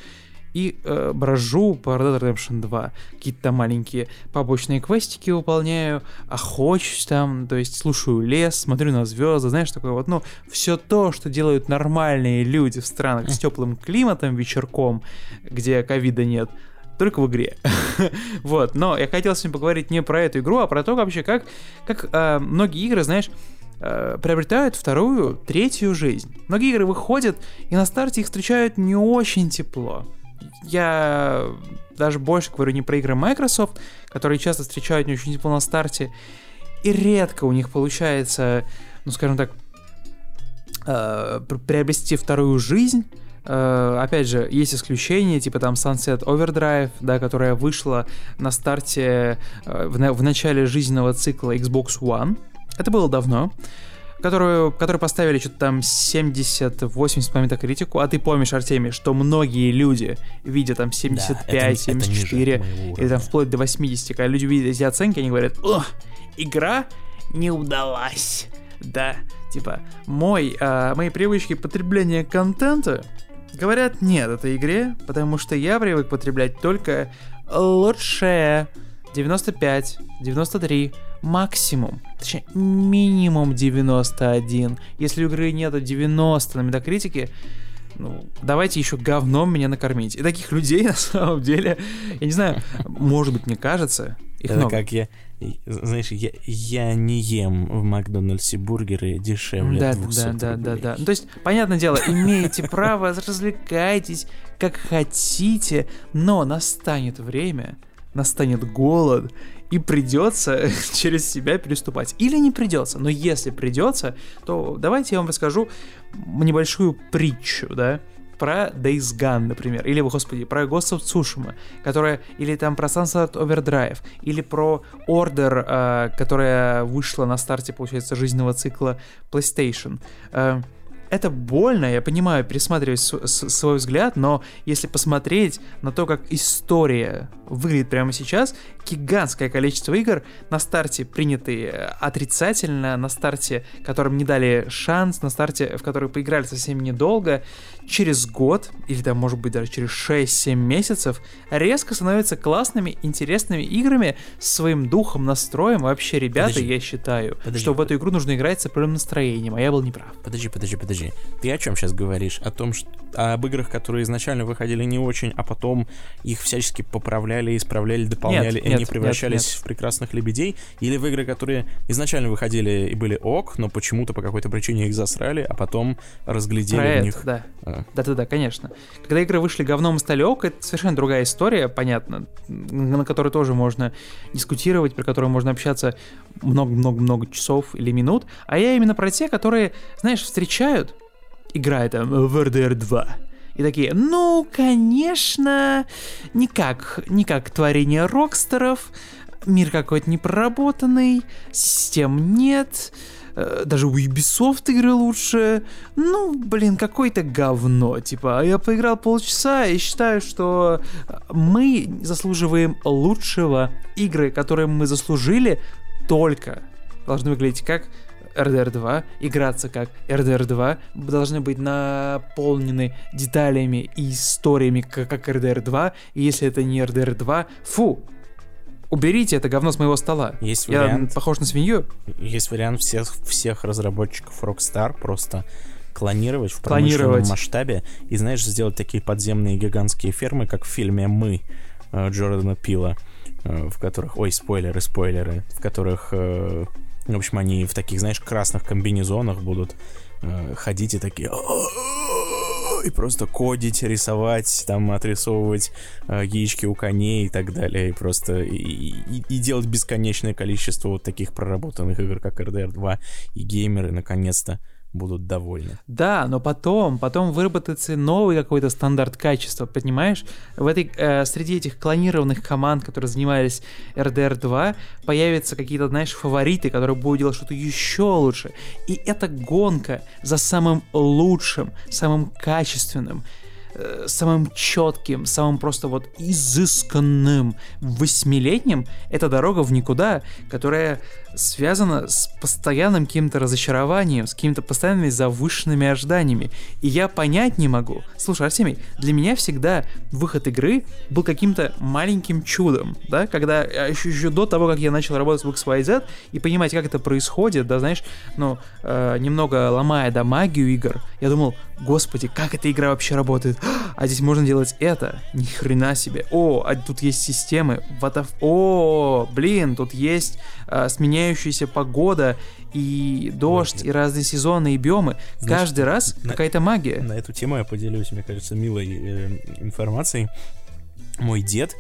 и э, брожу по Red Dead Redemption 2. Какие-то там маленькие побочные квестики выполняю, охочусь там, то есть слушаю лес, смотрю на звезды, знаешь, такое вот, ну, все то, что делают нормальные люди в странах с теплым климатом вечерком, где ковида нет, только в игре. *laughs* вот, но я хотел с ним поговорить не про эту игру, а про то вообще, как, как э, многие игры, знаешь, э, приобретают вторую, третью жизнь. Многие игры выходят, и на старте их встречают не очень тепло. Я даже больше говорю не про игры Microsoft, которые часто встречают не очень тепло на старте, и редко у них получается, ну скажем так, э, приобрести вторую жизнь, Uh, опять же, есть исключения, типа там Sunset Overdrive, да, которая вышла на старте uh, в, на в начале жизненного цикла Xbox One. Это было давно. Которую, которую поставили что-то там 70-80 по метакритику. А ты помнишь, Артемий, что многие люди, видя там 75, да, это, 74, это или там вплоть до 80, когда люди видят эти оценки, они говорят, о, игра не удалась. Да, типа, мой, э, мои привычки потребления контента Говорят, нет этой игре, потому что я привык потреблять только лучшее 95, 93, максимум, точнее минимум 91. Если у игры нету 90 на метакритике, ну, давайте еще говном меня накормить. И таких людей, *laughs* на самом деле, я не знаю, может быть, мне кажется, их Это много. как я, знаешь, я, я не ем в Макдональдсе бургеры дешевле да, 200 да, да, рублей. да, да. Ну, то есть, понятное дело, имеете право, развлекайтесь как хотите, но настанет время, настанет голод, и придется *laughs* через себя переступать. Или не придется, но если придется, то давайте я вам расскажу небольшую притчу, да, про Days Gone, например, или, господи, про Ghost of Tsushima, которая, или там про Sunset Overdrive, или про Order, э, которая вышла на старте, получается, жизненного цикла PlayStation. Э, это больно, я понимаю, пересматривать свой взгляд, но если посмотреть на то, как история выглядит прямо сейчас, гигантское количество игр на старте приняты отрицательно, на старте, которым не дали шанс, на старте, в которые поиграли совсем недолго, через год, или там, может быть, даже через 6-7 месяцев, резко становятся классными, интересными играми с своим духом, настроем. Вообще, ребята, Подожди. я считаю, Подожди. что в эту игру нужно играть с определенным настроением, а я был неправ. Подожди, подожди, подожди. Подожди, ты о чем сейчас говоришь? О том, что об играх, которые изначально выходили не очень, а потом их всячески поправляли, исправляли, дополняли, Нет, и они нет, превращались нет, в прекрасных лебедей? Или в игры, которые изначально выходили и были ок, но почему-то по какой-то причине их засрали, а потом разглядели Про в это, них... да. А. Да-да-да, конечно. Когда игры вышли говном и стали ок, это совершенно другая история, понятно, на которой тоже можно дискутировать, про которую можно общаться много-много-много часов или минут. А я именно про те, которые, знаешь, встречают, играя там в RDR 2, и такие, ну, конечно, не как, не как творение рокстеров, мир какой-то непроработанный, систем нет, э, даже у Ubisoft игры лучше. Ну, блин, какое-то говно. Типа, а я поиграл полчаса и считаю, что мы заслуживаем лучшего. Игры, которые мы заслужили, только должны выглядеть как RDR 2, играться как RDR 2, должны быть наполнены деталями и историями, как, RDR 2, и если это не RDR 2, фу, уберите это говно с моего стола. Есть Я вариант, похож на свинью? есть вариант всех, всех разработчиков Rockstar просто клонировать в Клонировать. промышленном масштабе и, знаешь, сделать такие подземные гигантские фермы, как в фильме «Мы» э, Джордана Пила, э, в которых... Ой, спойлеры, спойлеры. В которых, э, в общем, они в таких, знаешь, красных комбинезонах будут э, ходить и такие... И просто кодить, рисовать, там, отрисовывать э, яички у коней и так далее. И просто... И, и- и делать бесконечное количество вот таких проработанных игр, как RDR 2. И геймеры, наконец-то, будут довольны. Да, но потом, потом выработается новый какой-то стандарт качества, понимаешь? В этой, э, среди этих клонированных команд, которые занимались RDR 2, появятся какие-то, знаешь, фавориты, которые будут делать что-то еще лучше. И эта гонка за самым лучшим, самым качественным, э, самым четким, самым просто вот изысканным восьмилетним, это дорога в никуда, которая связана с постоянным каким-то разочарованием, с какими-то постоянными завышенными ожиданиями. И я понять не могу. Слушай, Артемий, для меня всегда выход игры был каким-то маленьким чудом, да, когда еще, еще до того, как я начал работать в XYZ и понимать, как это происходит, да, знаешь, ну, э, немного ломая, да, магию игр, я думал, господи, как эта игра вообще работает? А здесь можно делать это? Ни хрена себе. О, а тут есть системы. What the О, блин, тут есть а, сменяющаяся погода и дождь, Вот. и разные сезоны, и биомы. Знаешь, Каждый раз на- какая-то магия. На эту тему я поделюсь, мне кажется, милой э, информацией. Мой дед,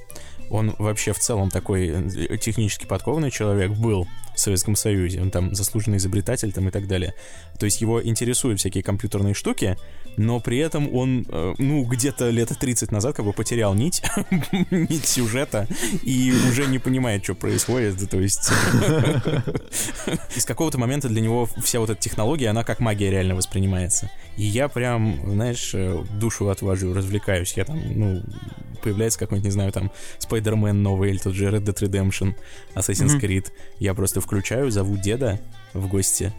он вообще в целом такой э, технически подкованный человек был в Советском Союзе. Он там заслуженный изобретатель там и так далее. То есть его интересуют всякие компьютерные штуки, но при этом он, э, ну, где-то лет 30 назад как бы потерял нить, *laughs* нить сюжета и уже не понимает, что происходит. То есть *laughs* и с какого-то момента для него вся вот эта технология, она как магия реально воспринимается. И я прям, знаешь, э, душу отвожу, развлекаюсь. Я там, ну, появляется какой-нибудь, не знаю, там, Spider-Man новый или тот же Red Dead Redemption, Assassin's. Creed. Я просто включаю, зову деда в гости,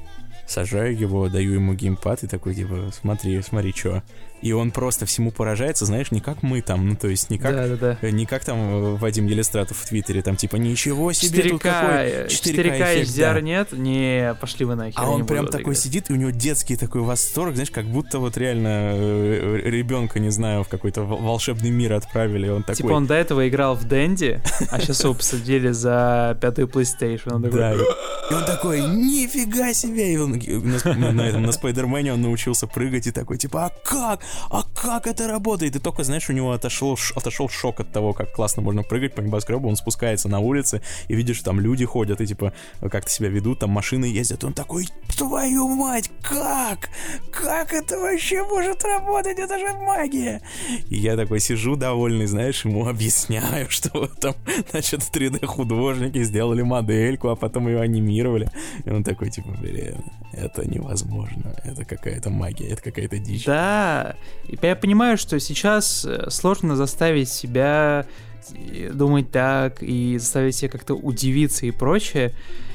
сажаю его, даю ему геймпад и такой, типа, смотри, смотри, что. И он просто всему поражается, знаешь, не как мы там, ну, то есть не как Да-да-да. Э, Не как там э, Вадим Елистратов в Твиттере, там типа ничего себе тут 4К, какой э, 4К 4К эффект, HDR да. нет? Не, пошли вы нахер. А он прям такой играть. сидит, и у него детский такой восторг, знаешь, как будто вот реально э, ребенка, не знаю, в какой-то вол- волшебный мир отправили. Он такой. Типа он до этого играл в Дэнди, а сейчас его посадили за пятую PlayStation. Он такой, Да, и, и он такой, нифига себе! И он на, на этом, на Спайдермене он научился прыгать и такой, типа, а как? А как это работает? И только, знаешь, у него отошел, отошел шок от того, как классно можно прыгать по небоскребу. Он спускается на улице и видишь, там люди ходят и, типа, как-то себя ведут, там машины ездят. Он такой, твою мать, как? Как это вообще может работать? Это же магия! И я такой сижу довольный, знаешь, ему объясняю, *laughs* что там, значит, 3D-художники сделали модельку, а потом ее анимировали. И он такой, типа, блин, это невозможно. Это какая-то магия, это какая-то дичь. Да, и я понимаю, что сейчас э, сложно заставить себя э, думать так и заставить себя как-то удивиться и прочее.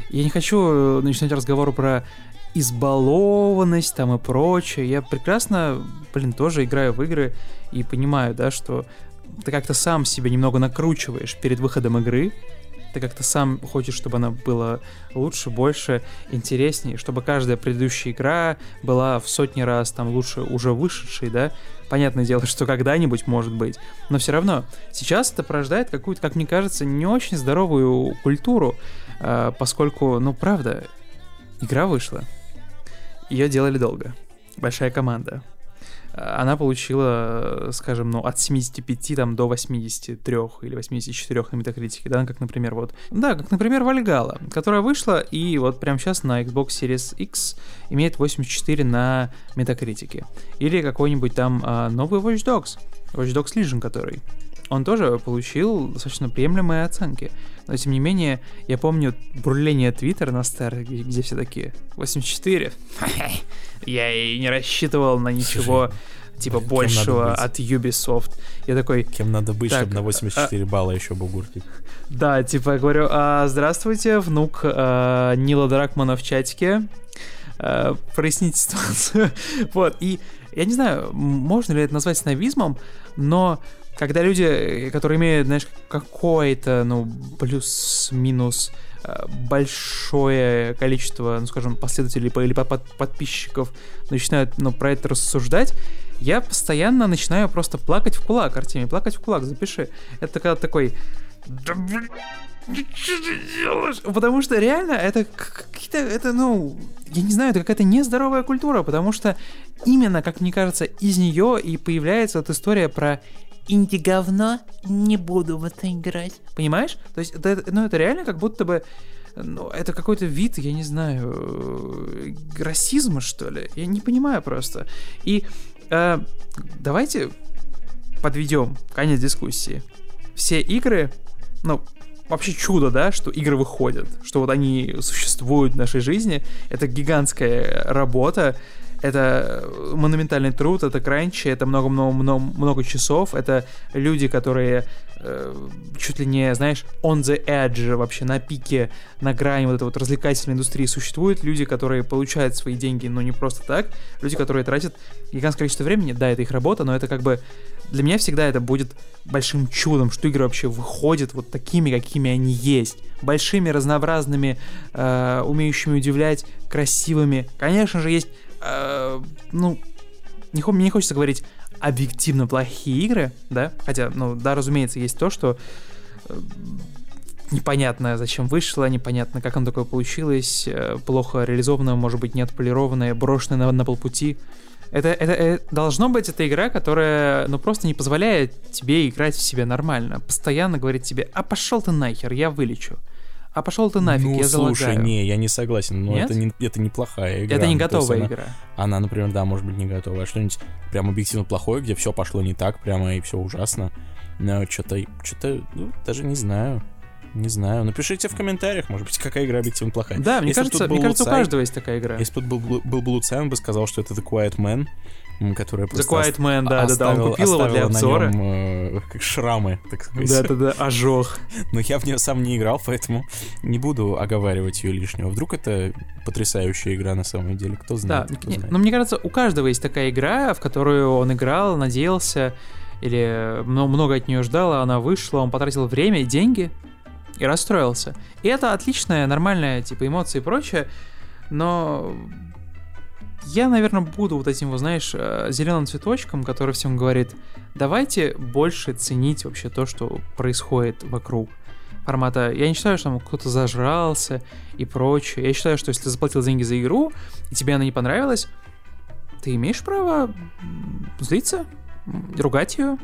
Я не хочу э, начинать разговор про избалованность там и прочее. Я прекрасно, блин, тоже играю в игры и понимаю, да, что ты как-то сам себя немного накручиваешь перед выходом игры, ты как-то сам хочешь, чтобы она была лучше, больше, интереснее, чтобы каждая предыдущая игра была в сотни раз там лучше уже вышедшей, да. Понятное дело, что когда-нибудь может быть, но все равно сейчас это порождает какую-то, как мне кажется, не очень здоровую культуру, э, поскольку, ну правда, игра вышла, ее делали долго, большая команда, она получила, скажем, ну, от 75 там, до 83 или 84 на метакритике, да, как, например, вот, да, как, например, Вальгала, которая вышла и вот прямо сейчас на Xbox Series X имеет 84 на метакритике. Или какой-нибудь там а, новый Watch Dogs, Watch Dogs Legion, который он тоже получил достаточно приемлемые оценки. Но тем не менее, я помню бурление Твиттера на старте, где все такие 84. *laughs* Я и не рассчитывал на ничего типа большего от Ubisoft. Я такой... Кем надо быть, так, чтобы на 84 а, балла еще бугуртить? Да, типа я говорю, а, здравствуйте, внук а, Нила Дракмана в чатике. А, проясните ситуацию. *laughs* вот, и я не знаю, можно ли это назвать снобизмом, но когда люди, которые имеют, знаешь, какое-то, ну, плюс-минус э, большое количество, ну, скажем, последователей или подписчиков начинают, ну, про это рассуждать, я постоянно начинаю просто плакать в кулак, Артемий, плакать в кулак, запиши. Это когда такой... Да блин, что ты делаешь? Потому что реально это какие-то, это, ну, я не знаю, это какая-то нездоровая культура, потому что именно, как мне кажется, из нее и появляется вот история про инди-говно, не буду в это играть. Понимаешь? То есть, это, ну, это реально как будто бы ну, это какой-то вид, я не знаю, э, расизма, что ли. Я не понимаю просто. И э, давайте подведем конец дискуссии. Все игры, ну, вообще чудо, да, что игры выходят, что вот они существуют в нашей жизни. Это гигантская работа, это монументальный труд, это кранчи, это много-много много часов, это люди, которые э, чуть ли не, знаешь, on the edge, вообще на пике, на грани вот этой вот развлекательной индустрии существуют, люди, которые получают свои деньги, но не просто так, люди, которые тратят гигантское количество времени, да, это их работа, но это как бы для меня всегда это будет большим чудом, что игры вообще выходят вот такими, какими они есть, большими, разнообразными, э, умеющими удивлять, красивыми. Конечно же, есть э, ну, не, мне не хочется говорить объективно плохие игры, да, хотя, ну, да, разумеется, есть то, что э, непонятно, зачем вышло, непонятно, как оно такое получилось, э, плохо реализованное, может быть, не отполированное, брошенное на, на полпути. Это, это, это должно быть эта игра, которая, ну, просто не позволяет тебе играть в себя нормально. Постоянно говорит тебе, а пошел ты нахер, я вылечу а пошел ты нафиг, ну, я залагаю. слушай, не, я не согласен, но это, не, это неплохая игра. Это не ну, готовая она, игра. Она, например, да, может быть не готовая, а что-нибудь прям объективно плохое, где все пошло не так, прямо и все ужасно. Но что-то, что-то, ну, даже не знаю. Не знаю. Напишите в комментариях, может быть, какая игра объективно плохая. Да, мне Если кажется, мне кажется, у каждого есть такая игра. Если бы был, был, был Blue Cyan, он бы сказал, что это The Quiet Man, которая просто... The Quiet Man, да, да, да, он купил его для обзора. Нем, э, как *laughs* шрамы, так сказать. Да-да-да, ожог. *laughs* Но я в нее сам не играл, поэтому не буду оговаривать ее лишнего. Вдруг это потрясающая игра на самом деле, кто знает. Да, кто знает. но мне кажется, у каждого есть такая игра, в которую он играл, надеялся, или много от нее ждал, а она вышла, он потратил время и деньги, и расстроился. И это отличная, нормальная, типа, эмоции и прочее, но я, наверное, буду вот этим, вот, знаешь, э, зеленым цветочком, который всем говорит, давайте больше ценить вообще то, что происходит вокруг формата. Я не считаю, что там кто-то зажрался и прочее. Я считаю, что если ты заплатил деньги за игру, и тебе она не понравилась, ты имеешь право злиться, ругать ее,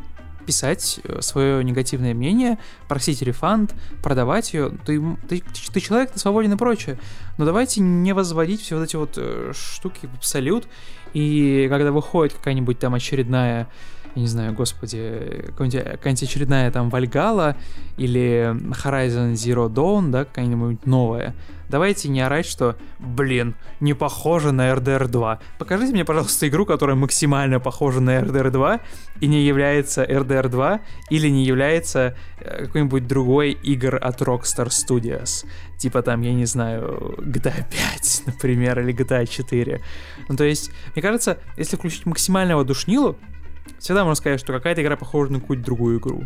писать э, свое негативное мнение, просить рефанд, продавать ее. Ты, ты, ты человек, ты свободен и прочее. Но давайте не возводить все вот эти вот э, штуки в абсолют. И когда выходит какая-нибудь там очередная я не знаю, господи, какая-нибудь очередная там Вальгала или Horizon Zero Dawn, да, какая-нибудь новая, давайте не орать, что, блин, не похоже на RDR 2. Покажите мне, пожалуйста, игру, которая максимально похожа на RDR 2 и не является RDR 2 или не является э, какой-нибудь другой игр от Rockstar Studios. Типа там, я не знаю, GTA *laughs* 5, например, или GTA 4. Ну, то есть, мне кажется, если включить максимального душнилу, всегда можно сказать, что какая-то игра похожа на какую-то другую игру.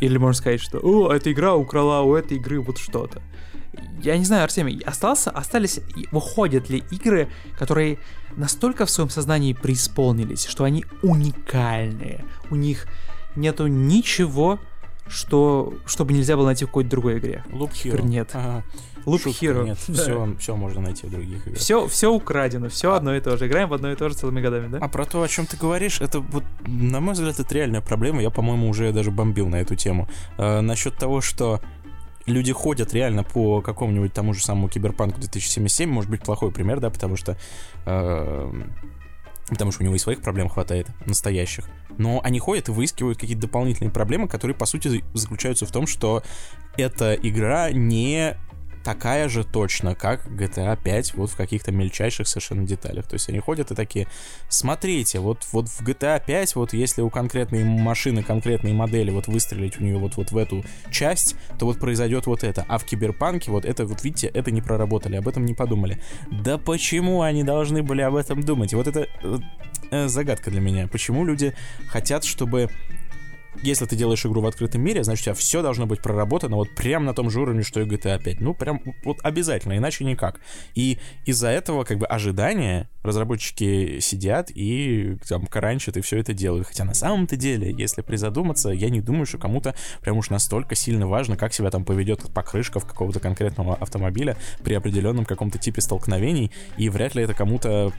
Или можно сказать, что «О, эта игра украла у этой игры вот что-то». Я не знаю, Артемий, остался, остались, выходят ли игры, которые настолько в своем сознании преисполнились, что они уникальные. У них нету ничего, что, чтобы нельзя было найти в какой-то другой игре. Loop Hero. нет. Ага. Loop Шутка, Hero. Нет, Да. все, все можно найти в других играх. Все, все украдено, все одно и то же. Играем в одно и то же целыми годами, да? А про то, о чем ты говоришь, это вот, на мой взгляд, это реальная проблема. Я, по-моему, уже даже бомбил на эту тему. Э, насчет того, что люди ходят реально по какому-нибудь тому же самому Киберпанку 2077, может быть, плохой пример, да, потому что... э, Потому что у него и своих проблем хватает, настоящих. Но они ходят и выискивают какие-то дополнительные проблемы, которые, по сути, заключаются в том, что эта игра не такая же точно, как GTA 5, вот в каких-то мельчайших совершенно деталях. То есть они ходят и такие, смотрите, вот, вот в GTA 5, вот если у конкретной машины, конкретной модели вот выстрелить у нее вот, вот в эту часть, то вот произойдет вот это. А в Киберпанке вот это, вот видите, это не проработали, об этом не подумали. Да почему они должны были об этом думать? Вот это э, э, загадка для меня. Почему люди хотят, чтобы если ты делаешь игру в открытом мире, значит, у тебя все должно быть проработано вот прям на том же уровне, что и GTA 5. Ну, прям вот обязательно, иначе никак. И из-за этого, как бы, ожидания разработчики сидят и там каранчат и все это делают. Хотя на самом-то деле, если призадуматься, я не думаю, что кому-то прям уж настолько сильно важно, как себя там поведет покрышка в какого-то конкретного автомобиля при определенном каком-то типе столкновений, и вряд ли это кому-то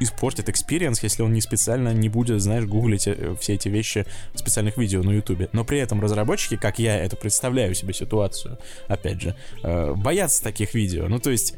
испортит experience, если он не специально не будет, знаешь, гуглить э, все эти вещи в специальных видео на ютубе. Но при этом разработчики, как я это представляю себе ситуацию, опять же, э, боятся таких видео. Ну, то есть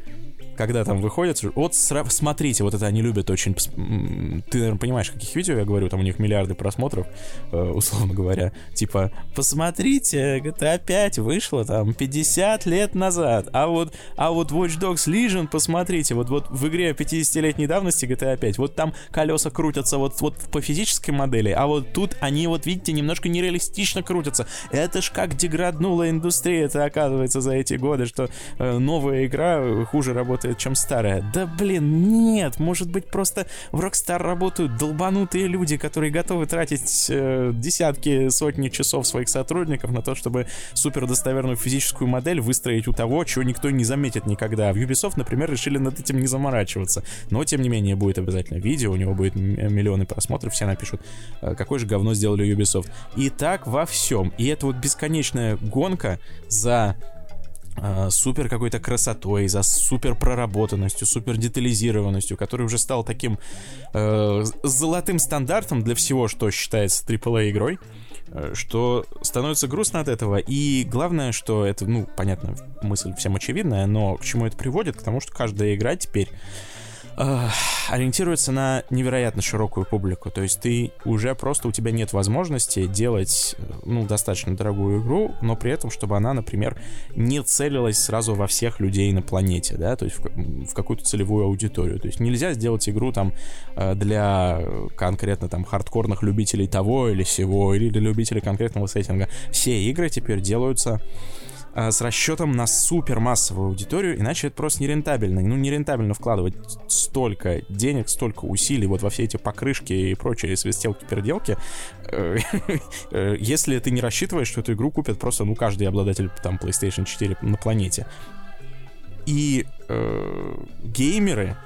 когда там выходят, вот сра- смотрите, вот это они любят очень. Ты, наверное, понимаешь, каких видео я говорю, там у них миллиарды просмотров, э, условно говоря. Типа, посмотрите, GTA 5 вышла там 50 лет назад, а вот, а вот Watch Dogs Legion, посмотрите, вот, вот в игре 50-летней давности GTA 5, вот там колеса крутятся вот, вот по физической модели, а вот тут они, вот видите, немножко нереалистично крутятся. Это ж как деграднула индустрия, это оказывается за эти годы, что э, новая игра хуже работает, чем старая. Да блин, нет, может быть просто в Rockstar работают долбанутые люди, которые готовы тратить э, десятки, сотни часов своих сотрудников на то, чтобы супер достоверную физическую модель выстроить у того, чего никто не заметит никогда. В Ubisoft, например, решили над этим не заморачиваться. Но, тем не менее, будет обязательно видео, у него будет м- миллионы просмотров, все напишут, э, какое же говно сделали Ubisoft. И так во всем. И это вот бесконечная гонка за э, супер какой-то красотой, за супер проработанностью, супер детализированностью, который уже стал таким э, золотым стандартом для всего, что считается AAA игрой, э, что становится грустно от этого. И главное, что это, ну, понятно, мысль всем очевидная, но к чему это приводит? К тому, что каждая игра теперь ориентируется на невероятно широкую публику. То есть ты уже просто у тебя нет возможности делать э, ну достаточно дорогую игру, но при этом, чтобы она, например, не целилась сразу во всех людей на планете, да, то есть в, в какую-то целевую аудиторию. То есть нельзя сделать игру там э, для э, конкретно там хардкорных любителей того или сего, или для любителей конкретного сеттинга. Все игры теперь делаются с расчетом на супер массовую аудиторию, иначе это просто нерентабельно. Ну, нерентабельно вкладывать столько денег, столько усилий вот во все эти покрышки и прочие свистелки-переделки, э, *laughs* э, если ты не рассчитываешь, что эту игру купят просто, ну, каждый обладатель там PlayStation 4 на планете. И э, геймеры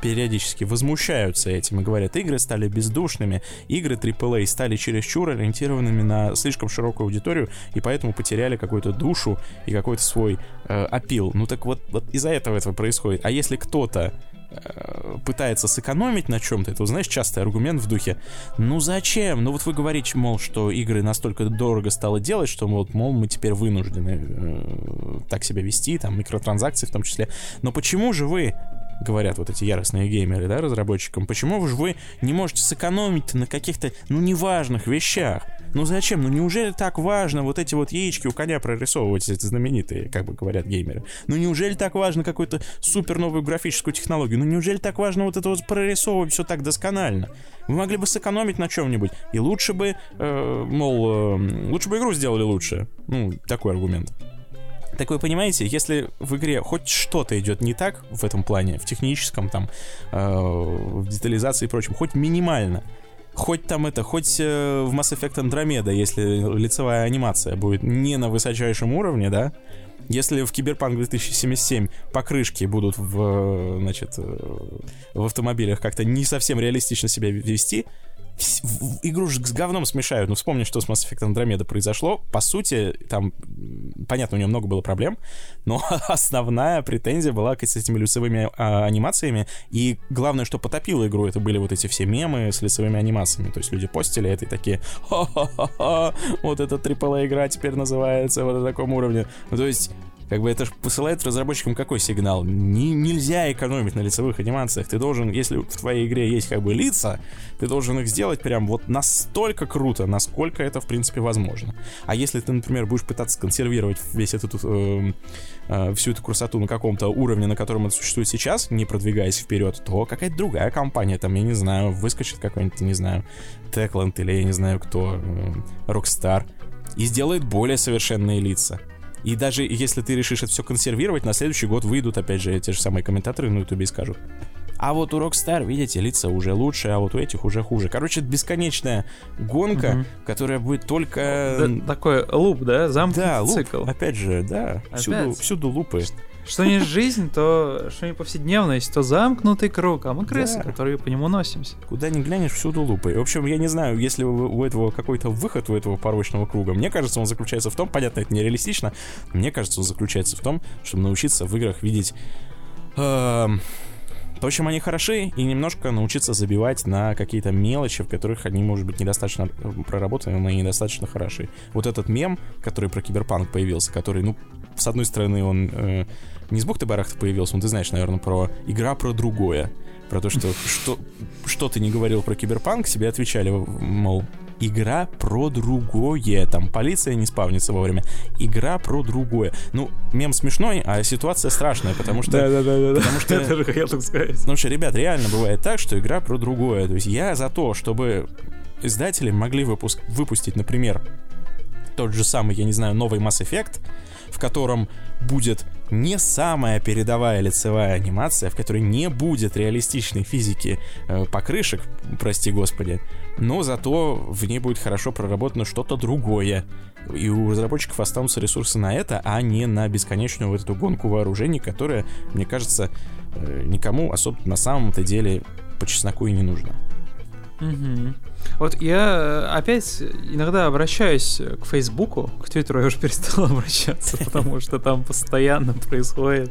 периодически возмущаются этим и говорят, игры стали бездушными, игры AAA стали чересчур ориентированными на слишком широкую аудиторию, и поэтому потеряли какую-то душу и какой-то свой э, опил. Ну так вот, вот из-за этого этого происходит. А если кто-то э, пытается сэкономить на чем-то, это, знаешь, частый аргумент в духе, ну зачем? Ну вот вы говорите, мол, что игры настолько дорого стало делать, что, мол, мол мы теперь вынуждены э, так себя вести, там, микротранзакции в том числе. Но почему же вы говорят вот эти яростные геймеры, да, разработчикам, почему же вы не можете сэкономить на каких-то, ну, неважных вещах? Ну зачем? Ну неужели так важно вот эти вот яички у коня прорисовывать, эти знаменитые, как бы говорят геймеры? Ну неужели так важно какую-то супер новую графическую технологию? Ну неужели так важно вот это вот прорисовывать все так досконально? Вы могли бы сэкономить на чем-нибудь, и лучше бы, э, мол, э, лучше бы игру сделали лучше. Ну, такой аргумент. Так вы понимаете, если в игре хоть что-то идет не так в этом плане, в техническом, там, э, в детализации и прочем, хоть минимально, хоть там это, хоть э, в Mass Effect Andromeda, если лицевая анимация будет не на высочайшем уровне, да, если в Киберпанк 2077 покрышки будут в, значит, э, в автомобилях как-то не совсем реалистично себя вести, игру с говном смешают. Ну, вспомни, что с Mass Effect Andromeda произошло. По сути, там, понятно, у нее много было проблем, но *laughs* основная претензия была с этими лицевыми а, анимациями. И главное, что потопило игру, это были вот эти все мемы с лицевыми анимациями. То есть люди постили это и такие, ха-ха-ха, вот эта AAA игра теперь называется вот на таком уровне. Ну, то есть как бы это же посылает разработчикам какой сигнал? Не, нельзя экономить на лицевых анимациях. Ты должен, если в твоей игре есть как бы лица, ты должен их сделать прям вот настолько круто, насколько это в принципе возможно. А если ты, например, будешь пытаться консервировать весь этот э, э, всю эту красоту на каком-то уровне, на котором это существует сейчас, не продвигаясь вперед, то какая-то другая компания, там, я не знаю, выскочит какой-нибудь, не знаю, Techland или я не знаю кто, э, Rockstar, и сделает более совершенные лица. И даже если ты решишь это все консервировать, на следующий год выйдут, опять же, те же самые комментаторы на ютубе и скажут. А вот у Rockstar, видите, лица уже лучше, а вот у этих уже хуже. Короче, это бесконечная гонка, угу. которая будет только... Да, такой луп, да? Замкнутый да, луп. цикл. Опять же, да. Опять? Всюду, всюду лупы. Что не жизнь, то что не повседневность, то замкнутый круг, а мы крысы, да. которые по нему носимся. Куда ни глянешь, всюду лупы. В общем, я не знаю, если у этого какой-то выход у этого порочного круга. Мне кажется, он заключается в том, понятно, это нереалистично, мне кажется, он заключается в том, чтобы научиться в играх видеть... Э, то, чем они хороши, и немножко научиться забивать на какие-то мелочи, в которых они, может быть, недостаточно проработаны, но и недостаточно хороши. Вот этот мем, который про киберпанк появился, который, ну, с одной стороны, он э, не с бухты барахта появился, но ты знаешь, наверное, про игра про другое. Про то, что что, что ты не говорил про киберпанк, себе отвечали, мол, игра про другое. Там полиция не спавнится вовремя. Игра про другое. Ну, мем смешной, а ситуация страшная, потому что... Да-да-да. Потому что... *laughs* Я тоже хотел так сказать. Потому что, ребят, реально бывает так, что игра про другое. То есть я за то, чтобы издатели могли выпуск... выпустить, например, тот же самый, я не знаю, новый Mass Effect, в котором будет не самая передовая лицевая анимация, в которой не будет реалистичной физики э, покрышек, прости господи, но зато в ней будет хорошо проработано что-то другое. И у разработчиков останутся ресурсы на это, а не на бесконечную вот эту гонку вооружений, которая, мне кажется, э, никому особо на самом-то деле по чесноку и не нужна. Угу. Вот я э, опять иногда обращаюсь к Фейсбуку, к Твиттеру я уже перестал *laughs* обращаться, потому что там постоянно происходит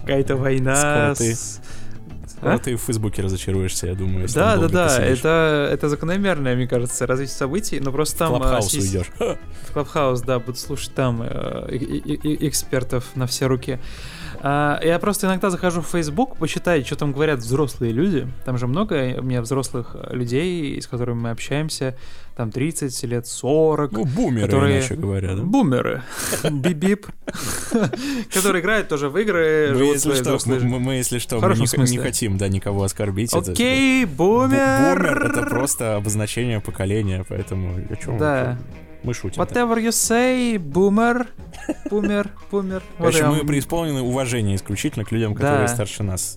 какая-то война. С... ты, а? ты в Фейсбуке разочаруешься, я думаю. Да, да, да, это, это закономерное, мне кажется, развитие событий, но просто там... В Клабхаус уйдешь. *laughs* В Клабхаус, да, буду слушать там э, экспертов на все руки. А, я просто иногда захожу в Facebook, почитаю, что там говорят взрослые люди. Там же много у меня взрослых людей, с которыми мы общаемся. Там 30 лет, 40. Ну, бумеры, которые... иначе говоря, да? Бумеры. *laughs* Бип-бип. *laughs* Которые играют тоже в игры. Мы, если что, мы, если что, мы не, хотим, да, никого оскорбить. Окей, бумер. Бумер — это просто обозначение поколения, поэтому о чем Да. Мы шутим. Whatever you say, бумер, бумер, бумер. Короче, мы преисполнены уважения исключительно к людям, которые старше нас.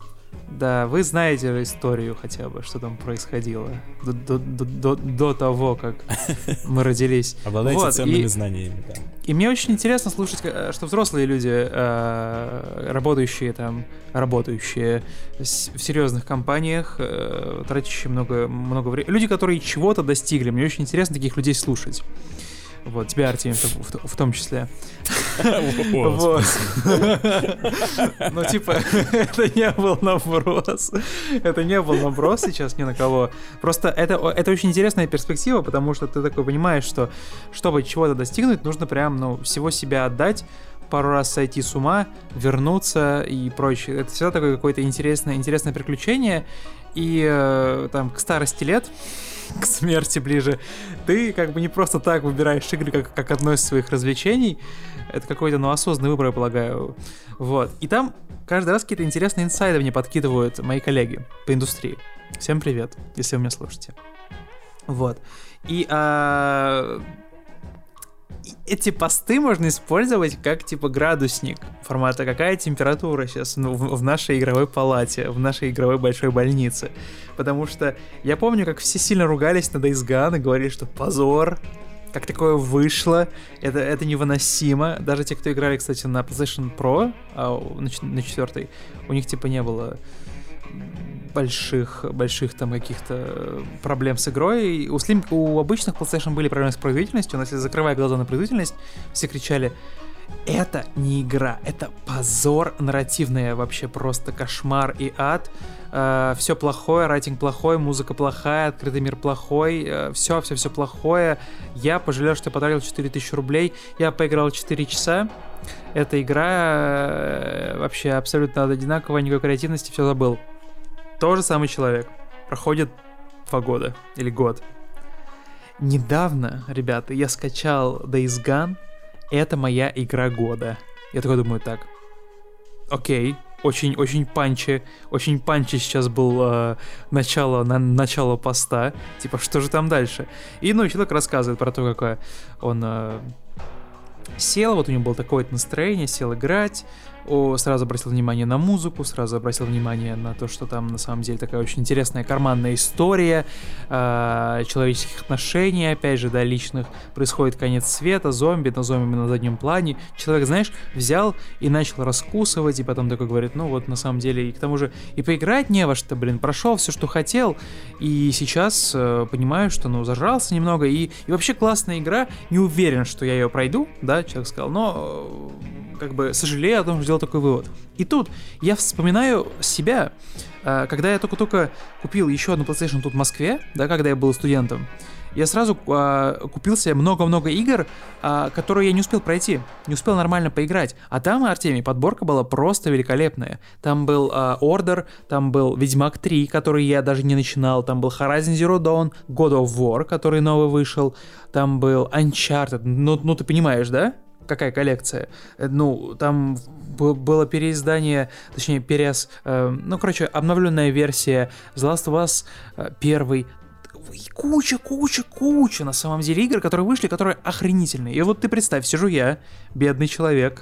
Да, вы знаете историю хотя бы, что там происходило до, до, до, до того, как *laughs* мы родились. Обладаете вот, ценными и, знаниями, да. И мне очень интересно слушать, э, что взрослые люди, э, работающие там, работающие в серьезных компаниях, э, тратящие много, много времени, люди, которые чего-то достигли, мне очень интересно таких людей слушать. Вот, тебя, Артемий, в, в том числе. Вот. Ну, типа, это не был наброс. Это не был наброс сейчас ни на кого. Просто это, это очень интересная перспектива, потому что ты такой понимаешь, что чтобы чего-то достигнуть, нужно прям, ну, всего себя отдать, пару раз сойти с ума, вернуться и прочее. Это всегда такое какое-то интересное, интересное приключение. И э, там к старости лет к смерти ближе, ты как бы не просто так выбираешь игры как, как одно из своих развлечений. Это какой-то, ну, осознанный выбор, я полагаю. Вот. И там каждый раз какие-то интересные инсайды мне подкидывают мои коллеги по индустрии. Всем привет, если вы меня слушаете. Вот. И а, эти посты можно использовать как типа градусник формата какая температура сейчас ну, в, в нашей игровой палате, в нашей игровой большой больнице. Потому что я помню, как все сильно ругались на Days и говорили, что позор, как такое вышло, это, это невыносимо. Даже те, кто играли, кстати, на PlayStation Pro, а, на, на четвертой, у них типа не было больших, больших там каких-то проблем с игрой. У, Slim, у обычных PlayStation были проблемы с производительностью, но если закрывая глаза на производительность, все кричали, это не игра, это позор нарративный, вообще просто кошмар и ад. Uh, все плохое, рейтинг плохой, музыка плохая, открытый мир плохой, uh, все, все, все плохое. Я пожалел, что я потратил 4000 рублей. Я поиграл 4 часа. Эта игра uh, вообще абсолютно одинаковая, никакой креативности, все забыл. Тот же самый человек. Проходит два года или год. Недавно, ребята, я скачал Days Gone. Это моя игра года. Я такой думаю, так. Окей, очень, очень панчи, очень панчи сейчас был э, начало, на, начало поста. Типа, что же там дальше? И, ну, человек рассказывает про то, какое он э, сел, вот у него было такое настроение, сел играть, о, сразу обратил внимание на музыку, сразу обратил внимание на то, что там на самом деле такая очень интересная карманная история э, человеческих отношений, опять же, да, личных. Происходит конец света, зомби, на зомби на заднем плане. Человек, знаешь, взял и начал раскусывать, и потом такой говорит, ну вот на самом деле, и к тому же и поиграть не во что, блин, прошел все, что хотел, и сейчас э, понимаю, что, ну, зажрался немного, и, и вообще классная игра, не уверен, что я ее пройду, да, человек сказал, но э, как бы сожалею о том, что сделал такой вывод. И тут я вспоминаю себя, э, когда я только-только купил еще одну PlayStation тут в Москве, да, когда я был студентом, я сразу э, купил себе много-много игр, э, которые я не успел пройти, не успел нормально поиграть. А там, Артемий, подборка была просто великолепная. Там был э, Order, там был Ведьмак 3, который я даже не начинал, там был Horizon Zero Dawn, God of War, который новый вышел, там был Uncharted, ну, ну ты понимаешь, да? Какая коллекция. Э, ну, там было переиздание, точнее, перес, э, ну, короче, обновленная версия The Last of Us э, первый, куча, куча, куча на самом деле игр, которые вышли, которые охренительные. И вот ты представь, сижу я, бедный человек,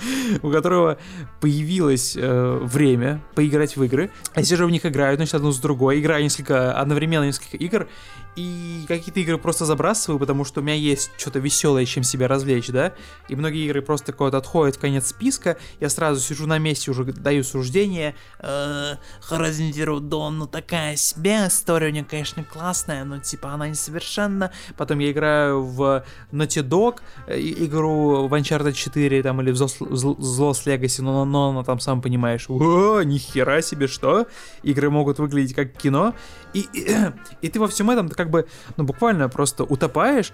*laughs* у которого появилось э, время поиграть в игры. Я сижу в них играю, значит, одну с другой, играю несколько, одновременно несколько игр, и какие-то игры просто забрасываю, потому что у меня есть что-то веселое, чем себя развлечь, да, и многие игры просто вот отходят в конец списка, я сразу сижу на месте, уже даю суждение, Horizon Zero Dawn, ну такая себе, история у нее, конечно, классная, но типа она несовершенна, потом я играю в Naughty Dog, э, игру в Uncharted 4, там, или в Lost Legacy, но, но, но там, сам понимаешь, о, нихера себе, что? Игры могут выглядеть как кино, и, и, *clears throat* и ты во всем этом как бы, ну, буквально просто утопаешь,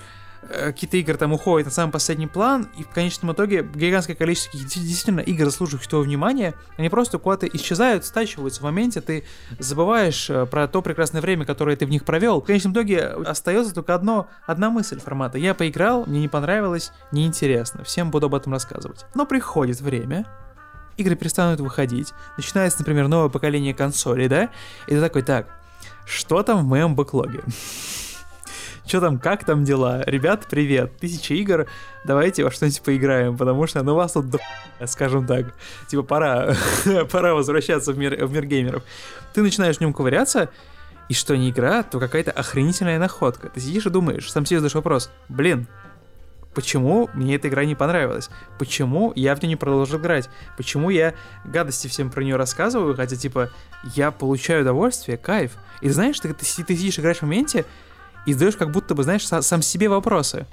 э, какие-то игры там уходят на самый последний план, и в конечном итоге гигантское количество действительно игр, заслуживающих твоего внимания, они просто куда-то исчезают, стачиваются в моменте, ты забываешь э, про то прекрасное время, которое ты в них провел. В конечном итоге остается только одно, одна мысль формата. Я поиграл, мне не понравилось, неинтересно, всем буду об этом рассказывать. Но приходит время, игры перестанут выходить, начинается, например, новое поколение консолей, да, и ты такой, так, что там в моем бэклоге? Что там, как там дела? Ребят, привет. Тысяча игр, давайте во что-нибудь поиграем, потому что, ну, вас тут до скажем так. Типа, пора, *laughs* пора возвращаться в мир, в мир геймеров. Ты начинаешь в нем ковыряться, и что не игра, то какая-то охренительная находка. Ты сидишь и думаешь, сам себе задаешь вопрос, блин, почему мне эта игра не понравилась, почему я в нее не продолжил играть, почему я гадости всем про нее рассказываю, хотя, типа, я получаю удовольствие, кайф. И знаешь, ты, ты, ты сидишь, играешь в моменте, и задаешь как будто бы, знаешь, сам себе вопросы.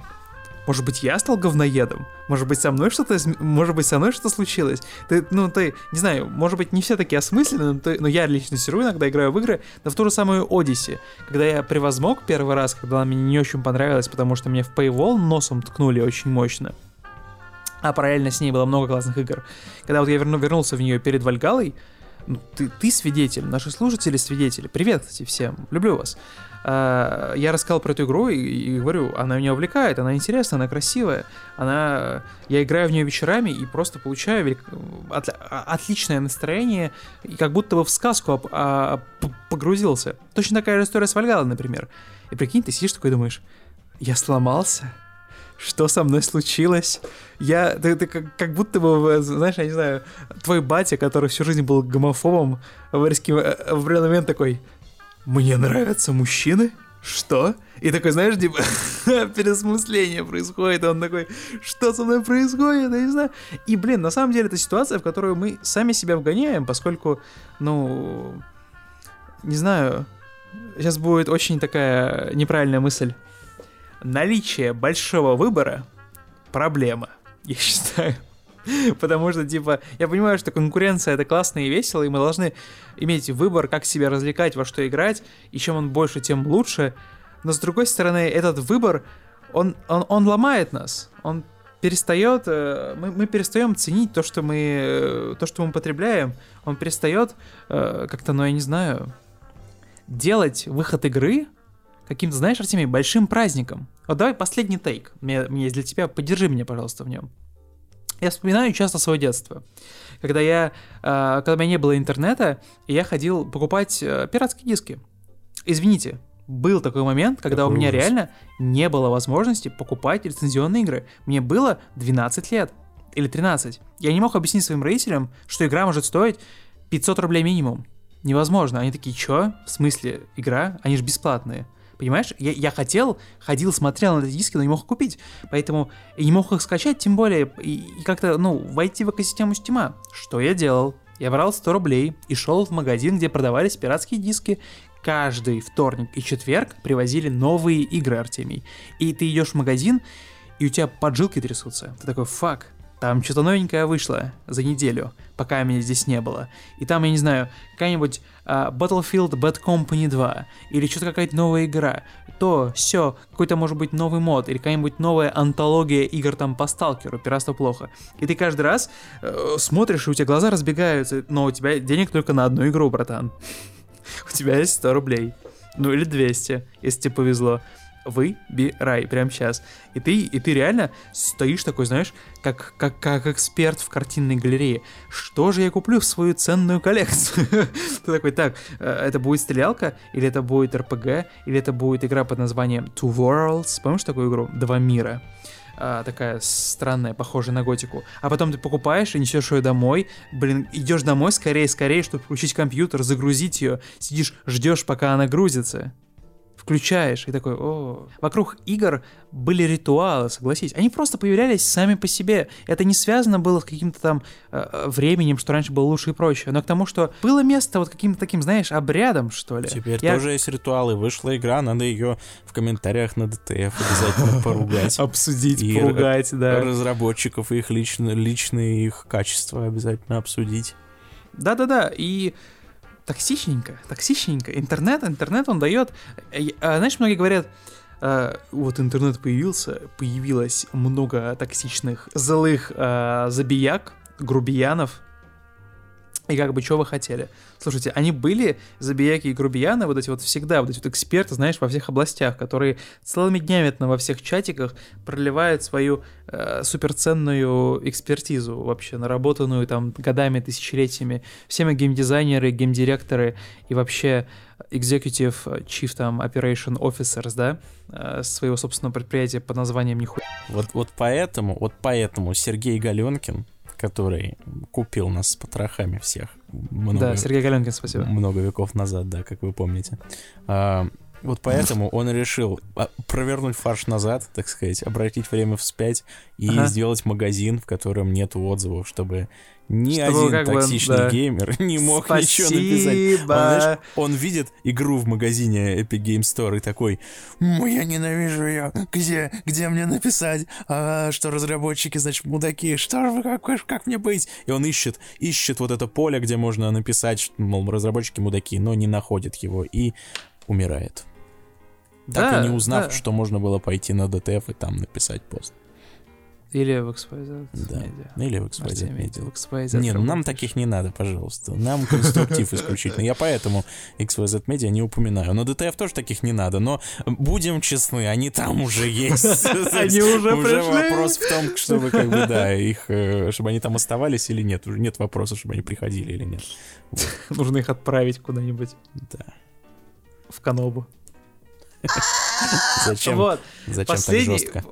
Может быть, я стал говноедом? Может быть, со мной что-то, может быть, со мной что-то случилось? Ты, ну, ты, не знаю, может быть, не все такие осмысленные, но, но я лично сижу иногда играю в игры, на в ту же самую Одиссе, когда я превозмог первый раз, когда она мне не очень понравилась, потому что мне в Paywall носом ткнули очень мощно. А параллельно с ней было много классных игр. Когда вот я верну, вернулся в нее перед Вальгалой, ну, ты, ты свидетель, наши слушатели свидетели. Привет кстати, всем, люблю вас. А, я рассказал про эту игру и, и говорю, она меня увлекает, она интересная, она красивая, она, я играю в нее вечерами и просто получаю велик... от... отличное настроение и как будто бы в сказку а, погрузился. Точно такая же история с Вальгалой, например. И прикинь, ты сидишь такой и думаешь, я сломался, что со мной случилось? Я, ты, ты как, как будто бы, знаешь, я не знаю, твой батя, который всю жизнь был гомофобом, в, резкий, в определенный момент такой, мне нравятся мужчины? Что? И такой, знаешь, типа, *laughs* пересмысление происходит, он такой, что со мной происходит, я не знаю. И, блин, на самом деле это ситуация, в которую мы сами себя вгоняем, поскольку, ну, не знаю, сейчас будет очень такая неправильная мысль. Наличие большого выбора — проблема, я считаю. *laughs* Потому что, типа, я понимаю, что конкуренция это классно и весело, и мы должны иметь выбор, как себя развлекать, во что играть, и чем он больше, тем лучше. Но с другой стороны, этот выбор, он, он, он ломает нас. Он перестает, э, мы, мы перестаем ценить то, что мы, э, то, что мы потребляем. Он перестает э, как-то, ну я не знаю, делать выход игры каким-то, знаешь, Артемий, большим праздником. Вот давай последний тейк. Мне, мне для тебя, поддержи меня, пожалуйста, в нем. Я вспоминаю часто свое детство. Когда я, э, когда у меня не было интернета, я ходил покупать э, пиратские диски. Извините, был такой момент, когда Какой у меня ужас. реально не было возможности покупать лицензионные игры. Мне было 12 лет или 13. Я не мог объяснить своим родителям, что игра может стоить 500 рублей минимум. Невозможно. Они такие, чё? В смысле, игра? Они же бесплатные. Понимаешь, я, я хотел, ходил, смотрел на эти диски, но не мог купить. Поэтому и не мог их скачать, тем более, и, и как-то, ну, войти в экосистему Steam. Что я делал? Я брал 100 рублей и шел в магазин, где продавались пиратские диски. Каждый вторник и четверг привозили новые игры, Артемий. И ты идешь в магазин, и у тебя поджилки трясутся. Ты такой, фак, там что-то новенькое вышло за неделю, пока меня здесь не было. И там, я не знаю, какая-нибудь uh, Battlefield Bad Company 2, или что-то какая-то новая игра, то, все, какой-то может быть новый мод, или какая-нибудь новая антология игр там по сталкеру, пиратство плохо. И ты каждый раз uh, смотришь, и у тебя глаза разбегаются, но у тебя денег только на одну игру, братан. *laughs* У тебя есть 100 рублей. Ну или 200, если тебе повезло выбирай прямо сейчас. И ты, и ты реально стоишь такой, знаешь, как, как, как эксперт в картинной галерее. Что же я куплю в свою ценную коллекцию? *laughs* Ты такой, так, э, это будет стрелялка, или это будет РПГ, или это будет игра под названием Two Worlds. Помнишь такую игру? Два мира а, такая странная, похожая на готику. А потом ты покупаешь и несешь ее домой. Блин, идешь домой скорее, скорее, чтобы включить компьютер, загрузить ее. Сидишь, ждешь, пока она грузится включаешь и такой, о. Вокруг игр были ритуалы, согласись. Они просто появлялись сами по себе. Это не связано было с каким-то там э, временем, что раньше было лучше и прочее, но к тому, что было место вот каким-то таким, знаешь, обрядом, что ли. Теперь Я... тоже есть ритуалы. Вышла игра, надо ее в комментариях на ДТФ обязательно *laughs* поругать. Обсудить, поругать, да. Разработчиков и их личные их качества обязательно обсудить. Да-да-да, и токсичненько, токсичненько. Интернет, интернет он дает... Э, а, знаешь, многие говорят, Uh, вот интернет появился, появилось много токсичных, злых uh, забияк, грубиянов, и как бы, что вы хотели? Слушайте, они были, забияки и грубияны, вот эти вот всегда, вот эти вот эксперты, знаешь, во всех областях, которые целыми днями там во всех чатиках проливают свою э, суперценную экспертизу вообще, наработанную там годами, тысячелетиями. Все мы геймдизайнеры, геймдиректоры и вообще executive chief там operation officers, да, э, своего собственного предприятия под названием нихуя. Вот, вот поэтому, вот поэтому Сергей Галенкин, который купил нас с потрохами всех. Много, да, Сергей Галенкин, спасибо. Много веков назад, да, как вы помните. А, вот поэтому *laughs* он решил а, провернуть фарш назад, так сказать, обратить время вспять и ага. сделать магазин, в котором нет отзывов, чтобы ни Чтобы один токсичный бы, да. геймер *laughs* не мог Спасибо. ничего написать. Он, знаешь, он видит игру в магазине Epic Game Store и такой, я ненавижу ее, где, где мне написать, а, что разработчики, значит, мудаки, что как, как мне быть? И он ищет, ищет вот это поле, где можно написать, мол, разработчики мудаки, но не находит его и умирает. Да, так и не узнав, да. что можно было пойти на DTF и там написать пост. Или в XYZ да. Media. Или в XYZ Media. XYZ не, ну нам таких не надо, пожалуйста. Нам конструктив исключительно. Я поэтому XYZ Media не упоминаю. Но DTF тоже таких не надо. Но будем честны, они там уже есть. *laughs* Они уже Уже вопрос в том, чтобы как бы, да, их, э, чтобы они там оставались или нет. Уже нет вопроса, чтобы они приходили или нет. Нужно их отправить куда-нибудь. Да. В Канобу. *laughs* Зачем? Вот. Зачем так жестко?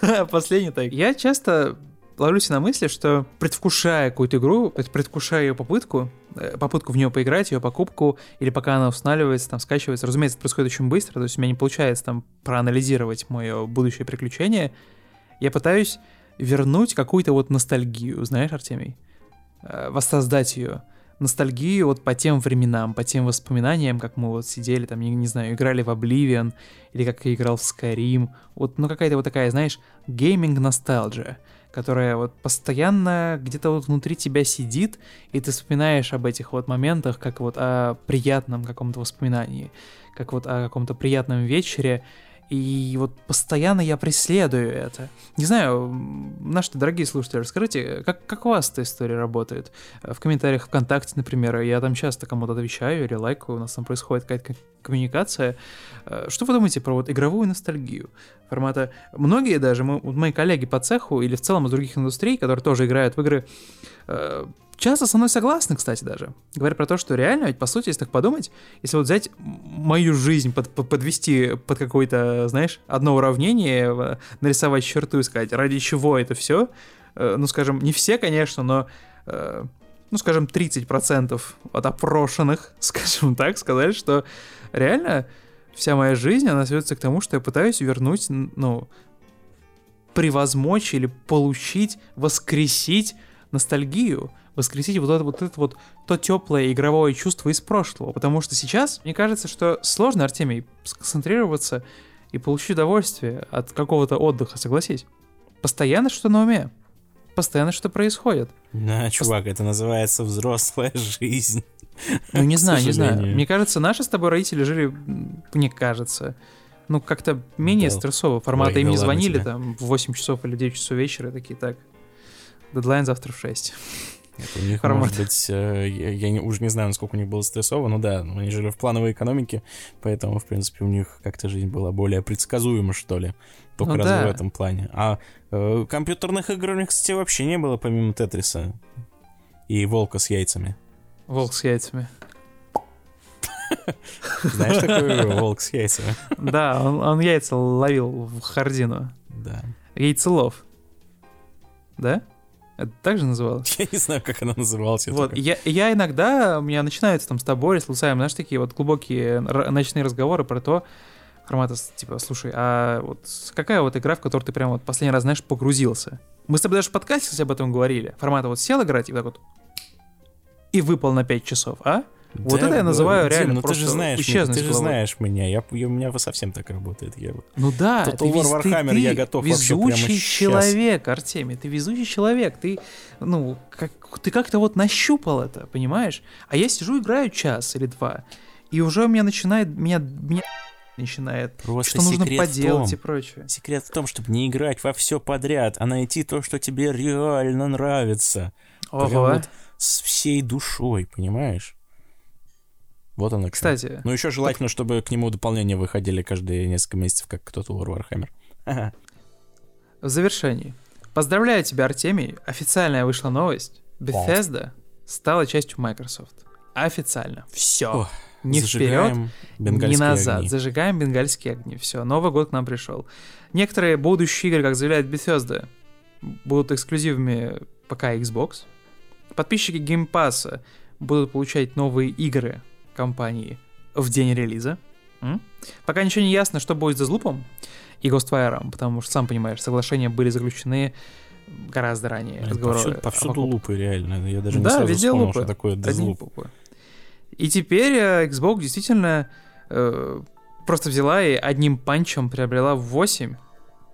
*laughs* Последний так. Я часто ловлюсь на мысли, что предвкушая какую-то игру, предвкушая ее попытку, э, попытку в нее поиграть, ее покупку, или пока она устанавливается, там, скачивается, разумеется, это происходит очень быстро, то есть у меня не получается там проанализировать мое будущее приключение, я пытаюсь вернуть какую-то вот ностальгию, знаешь, Артемий? Э, воссоздать ее ностальгию вот по тем временам, по тем воспоминаниям, как мы вот сидели там, не, не знаю, играли в Oblivion, или как я играл в Skyrim. Вот, ну какая-то вот такая, знаешь, гейминг-ностальджия, которая вот постоянно где-то вот внутри тебя сидит, и ты вспоминаешь об этих вот моментах, как вот о приятном каком-то воспоминании, как вот о каком-то приятном вечере, и вот постоянно я преследую это. Не знаю, наши дорогие слушатели, расскажите, как, как у вас эта история работает? В комментариях ВКонтакте, например, я там часто кому-то отвечаю или лайкаю, у нас там происходит какая-то коммуникация. Э, что вы думаете про вот игровую ностальгию? Формата... Многие даже, мы, мои коллеги по цеху или в целом из других индустрий, которые тоже играют в игры, э, часто со мной согласны, кстати, даже. Говорят про то, что реально, ведь по сути, если так подумать, если вот взять мою жизнь, под, под, подвести под какое-то, знаешь, одно уравнение, нарисовать черту и сказать, ради чего это все, э, ну, скажем, не все, конечно, но, э, ну, скажем, 30% от опрошенных, *laughs* скажем так, сказали, что реально вся моя жизнь, она сводится к тому, что я пытаюсь вернуть, ну, превозмочь или получить, воскресить ностальгию воскресить вот это вот это вот то теплое игровое чувство из прошлого. Потому что сейчас, мне кажется, что сложно, Артемий, сконцентрироваться и получить удовольствие от какого-то отдыха, согласись. Постоянно что на уме. Постоянно что происходит. Да, чувак, Пост... это называется взрослая жизнь. Ну, не *laughs* знаю, не знаю. Мне кажется, наши с тобой родители жили, мне кажется, ну, как-то менее да. стрессово. Формата Ой, им не звонили там в 8 часов или 9 часов вечера, такие, так, дедлайн завтра в 6. Это у них, Формат. может быть, э, я, я не, уже не знаю, насколько у них было стрессово, но да, они жили в плановой экономике, поэтому, в принципе, у них как-то жизнь была более предсказуема, что ли. Только ну, разве да. в этом плане. А э, компьютерных игр у них, кстати, вообще не было, помимо Тетриса. И Волка с яйцами. Волк с яйцами. Знаешь *laughs* такой волк с яйцами? Да, он, он яйца ловил в Хардину. Да. Яйцелов. Да? Это так же называлось? *laughs* Я не знаю, как она называлась. Вот, я, я иногда, у меня начинаются там с тобой, с Лусаем, знаешь, такие вот глубокие ночные разговоры про то, формата, типа, слушай, а вот какая вот игра, в которую ты прям вот последний раз, знаешь, погрузился? Мы с тобой даже в подкасте, об этом говорили. Формата вот сел играть и так вот и выпал на 5 часов, а? Вот да, это я называю Дим, реально ну просто ты же знаешь, исчезнуть Ты же знаешь меня, я, я, у меня совсем так работает. Я, ну да, Total ты, War Warhammer, ты, я готов везучий человек, сейчас. Артемий, ты везучий человек, ты, ну, как, ты как-то вот нащупал это, понимаешь? А я сижу, играю час или два, и уже у меня начинает, меня, меня начинает, Просто что нужно поделать том, и прочее. Секрет в том, чтобы не играть во все подряд, а найти то, что тебе реально нравится. Ого. Прям вот с всей душой, понимаешь? Вот оно. Кстати. Ну, еще желательно, вот... чтобы к нему дополнения выходили каждые несколько месяцев, как кто-то у Warhammer. Ага. В завершении. Поздравляю тебя, Артемий. Официальная вышла новость. Bethesda стала частью Microsoft. Официально. Все. не вперед, не назад. Огни. Зажигаем бенгальские огни. Все. Новый год к нам пришел. Некоторые будущие игры, как заявляет Bethesda, будут эксклюзивами пока Xbox. Подписчики Game Pass будут получать новые игры компании в день релиза. М? Пока ничего не ясно, что будет с Deathloop и Ghostwire, потому что, сам понимаешь, соглашения были заключены гораздо ранее. Повсюду, повсюду лупы, реально. Я даже да, не сразу везде вспомнил, лупы. что такое Deathloop. И теперь э, Xbox действительно э, просто взяла и одним панчем приобрела 8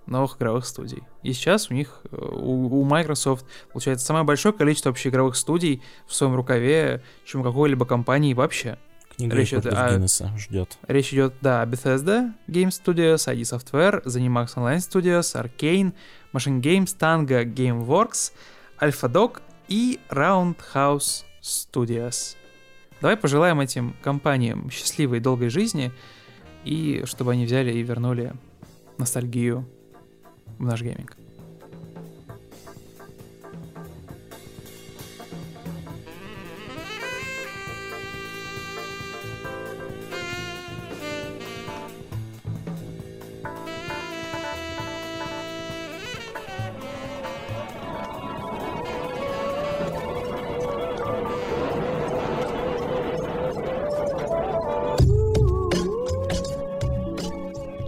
новых игровых студий. И сейчас у них, э, у, у Microsoft, получается, самое большое количество вообще игровых студий в своем рукаве, чем у какой-либо компании вообще. Книга речь идет о... Гиннесса ждет. Речь идет, да, о Bethesda Game Studios, ID Software, ZeniMax Online Studios, Arcane, Machine Games, Tango Gameworks, AlphaDog и Roundhouse Studios. Давай пожелаем этим компаниям счастливой и долгой жизни, и чтобы они взяли и вернули ностальгию в наш гейминг.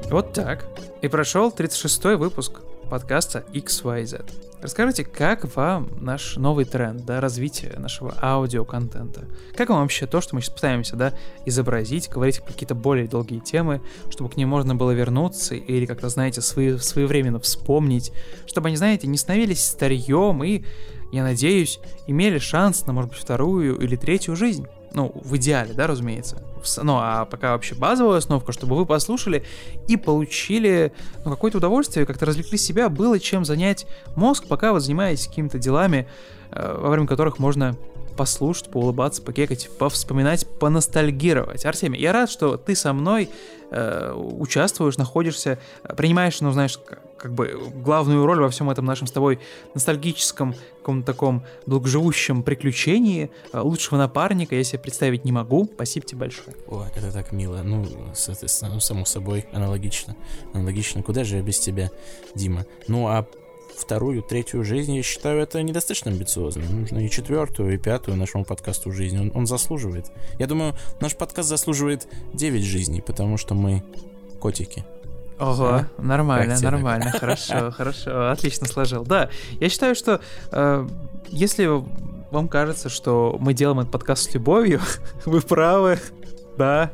Вот так. И прошел 36-й выпуск подкаста XYZ. Расскажите, как вам наш новый тренд, да, развитие нашего аудиоконтента? Как вам вообще то, что мы сейчас пытаемся, да, изобразить, говорить какие-то более долгие темы, чтобы к ним можно было вернуться или как-то, знаете, свои, своевременно вспомнить, чтобы они, знаете, не становились старьем и, я надеюсь, имели шанс на, может быть, вторую или третью жизнь? Ну, в идеале, да, разумеется. Ну, а пока вообще базовая основка, чтобы вы послушали и получили ну, какое-то удовольствие, как-то развлекли себя, было чем занять мозг, пока вы занимаетесь какими-то делами, э, во время которых можно послушать, поулыбаться, покекать, повспоминать, поностальгировать. Артемий, я рад, что ты со мной э, участвуешь, находишься, принимаешь, ну, знаешь, как бы главную роль во всем этом нашем с тобой ностальгическом, каком-то таком долгоживущем приключении. Э, лучшего напарника я себе представить не могу. Спасибо тебе большое. О, это так мило. Ну, соответственно, ну, само собой, аналогично. Аналогично. Куда же я без тебя, Дима? Ну, а вторую, третью жизнь, я считаю, это недостаточно амбициозно. Нужно и четвертую, и пятую нашему подкасту жизнь. Он, он заслуживает. Я думаю, наш подкаст заслуживает 9 жизней, потому что мы котики. Ого, а? нормально, нормально, хорошо, *laughs* хорошо, отлично сложил. Да, я считаю, что э, если вам кажется, что мы делаем этот подкаст с любовью, *laughs* вы правы, да,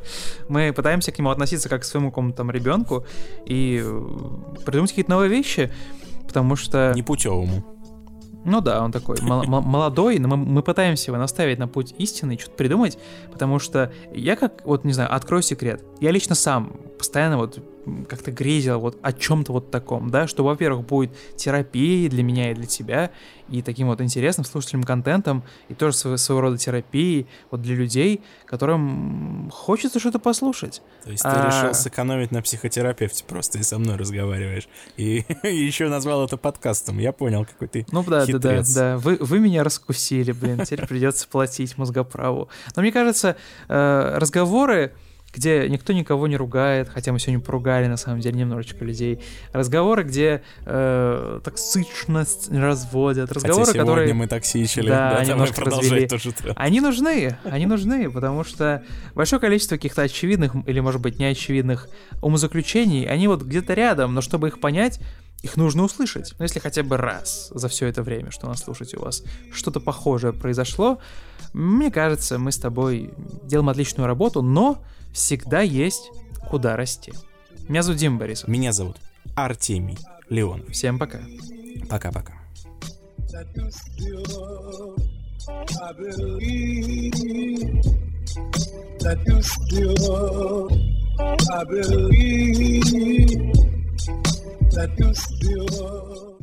мы пытаемся к нему относиться как к своему какому-то там ребенку и придумать какие-то новые вещи потому что... Непутевому. Ну да, он такой молодой, но мы, мы пытаемся его наставить на путь истины что-то придумать, потому что я как, вот не знаю, открою секрет, я лично сам постоянно вот как-то грезил вот о чем-то вот таком, да, что, во-первых, будет терапией для меня и для тебя, и таким вот интересным слушательным контентом, и тоже своего, своего рода терапией вот для людей, которым хочется что-то послушать. То есть а... ты решил сэкономить на психотерапевте просто и со мной разговариваешь, и, *laughs* еще назвал это подкастом, я понял, какой ты Ну да, да, да, да, вы, вы меня раскусили, блин, теперь придется платить мозгоправу. Но мне кажется, э, разговоры где никто никого не ругает, хотя мы сегодня поругали на самом деле немножечко людей. Разговоры, где э, токсичность разводят. Разговоры, хотя которые... мы токсичили, да, да немножко развели. Тоже они нужны, они нужны, потому что большое количество каких-то очевидных или, может быть, неочевидных умозаключений, они вот где-то рядом, но чтобы их понять, их нужно услышать. Ну, если хотя бы раз за все это время, что нас слушаете, у вас что-то похожее произошло, мне кажется, мы с тобой делаем отличную работу, но всегда есть куда расти. Меня зовут Дима Борисов. Меня зовут Артемий Леон. Всем пока. Пока-пока. that you still, I believe that you still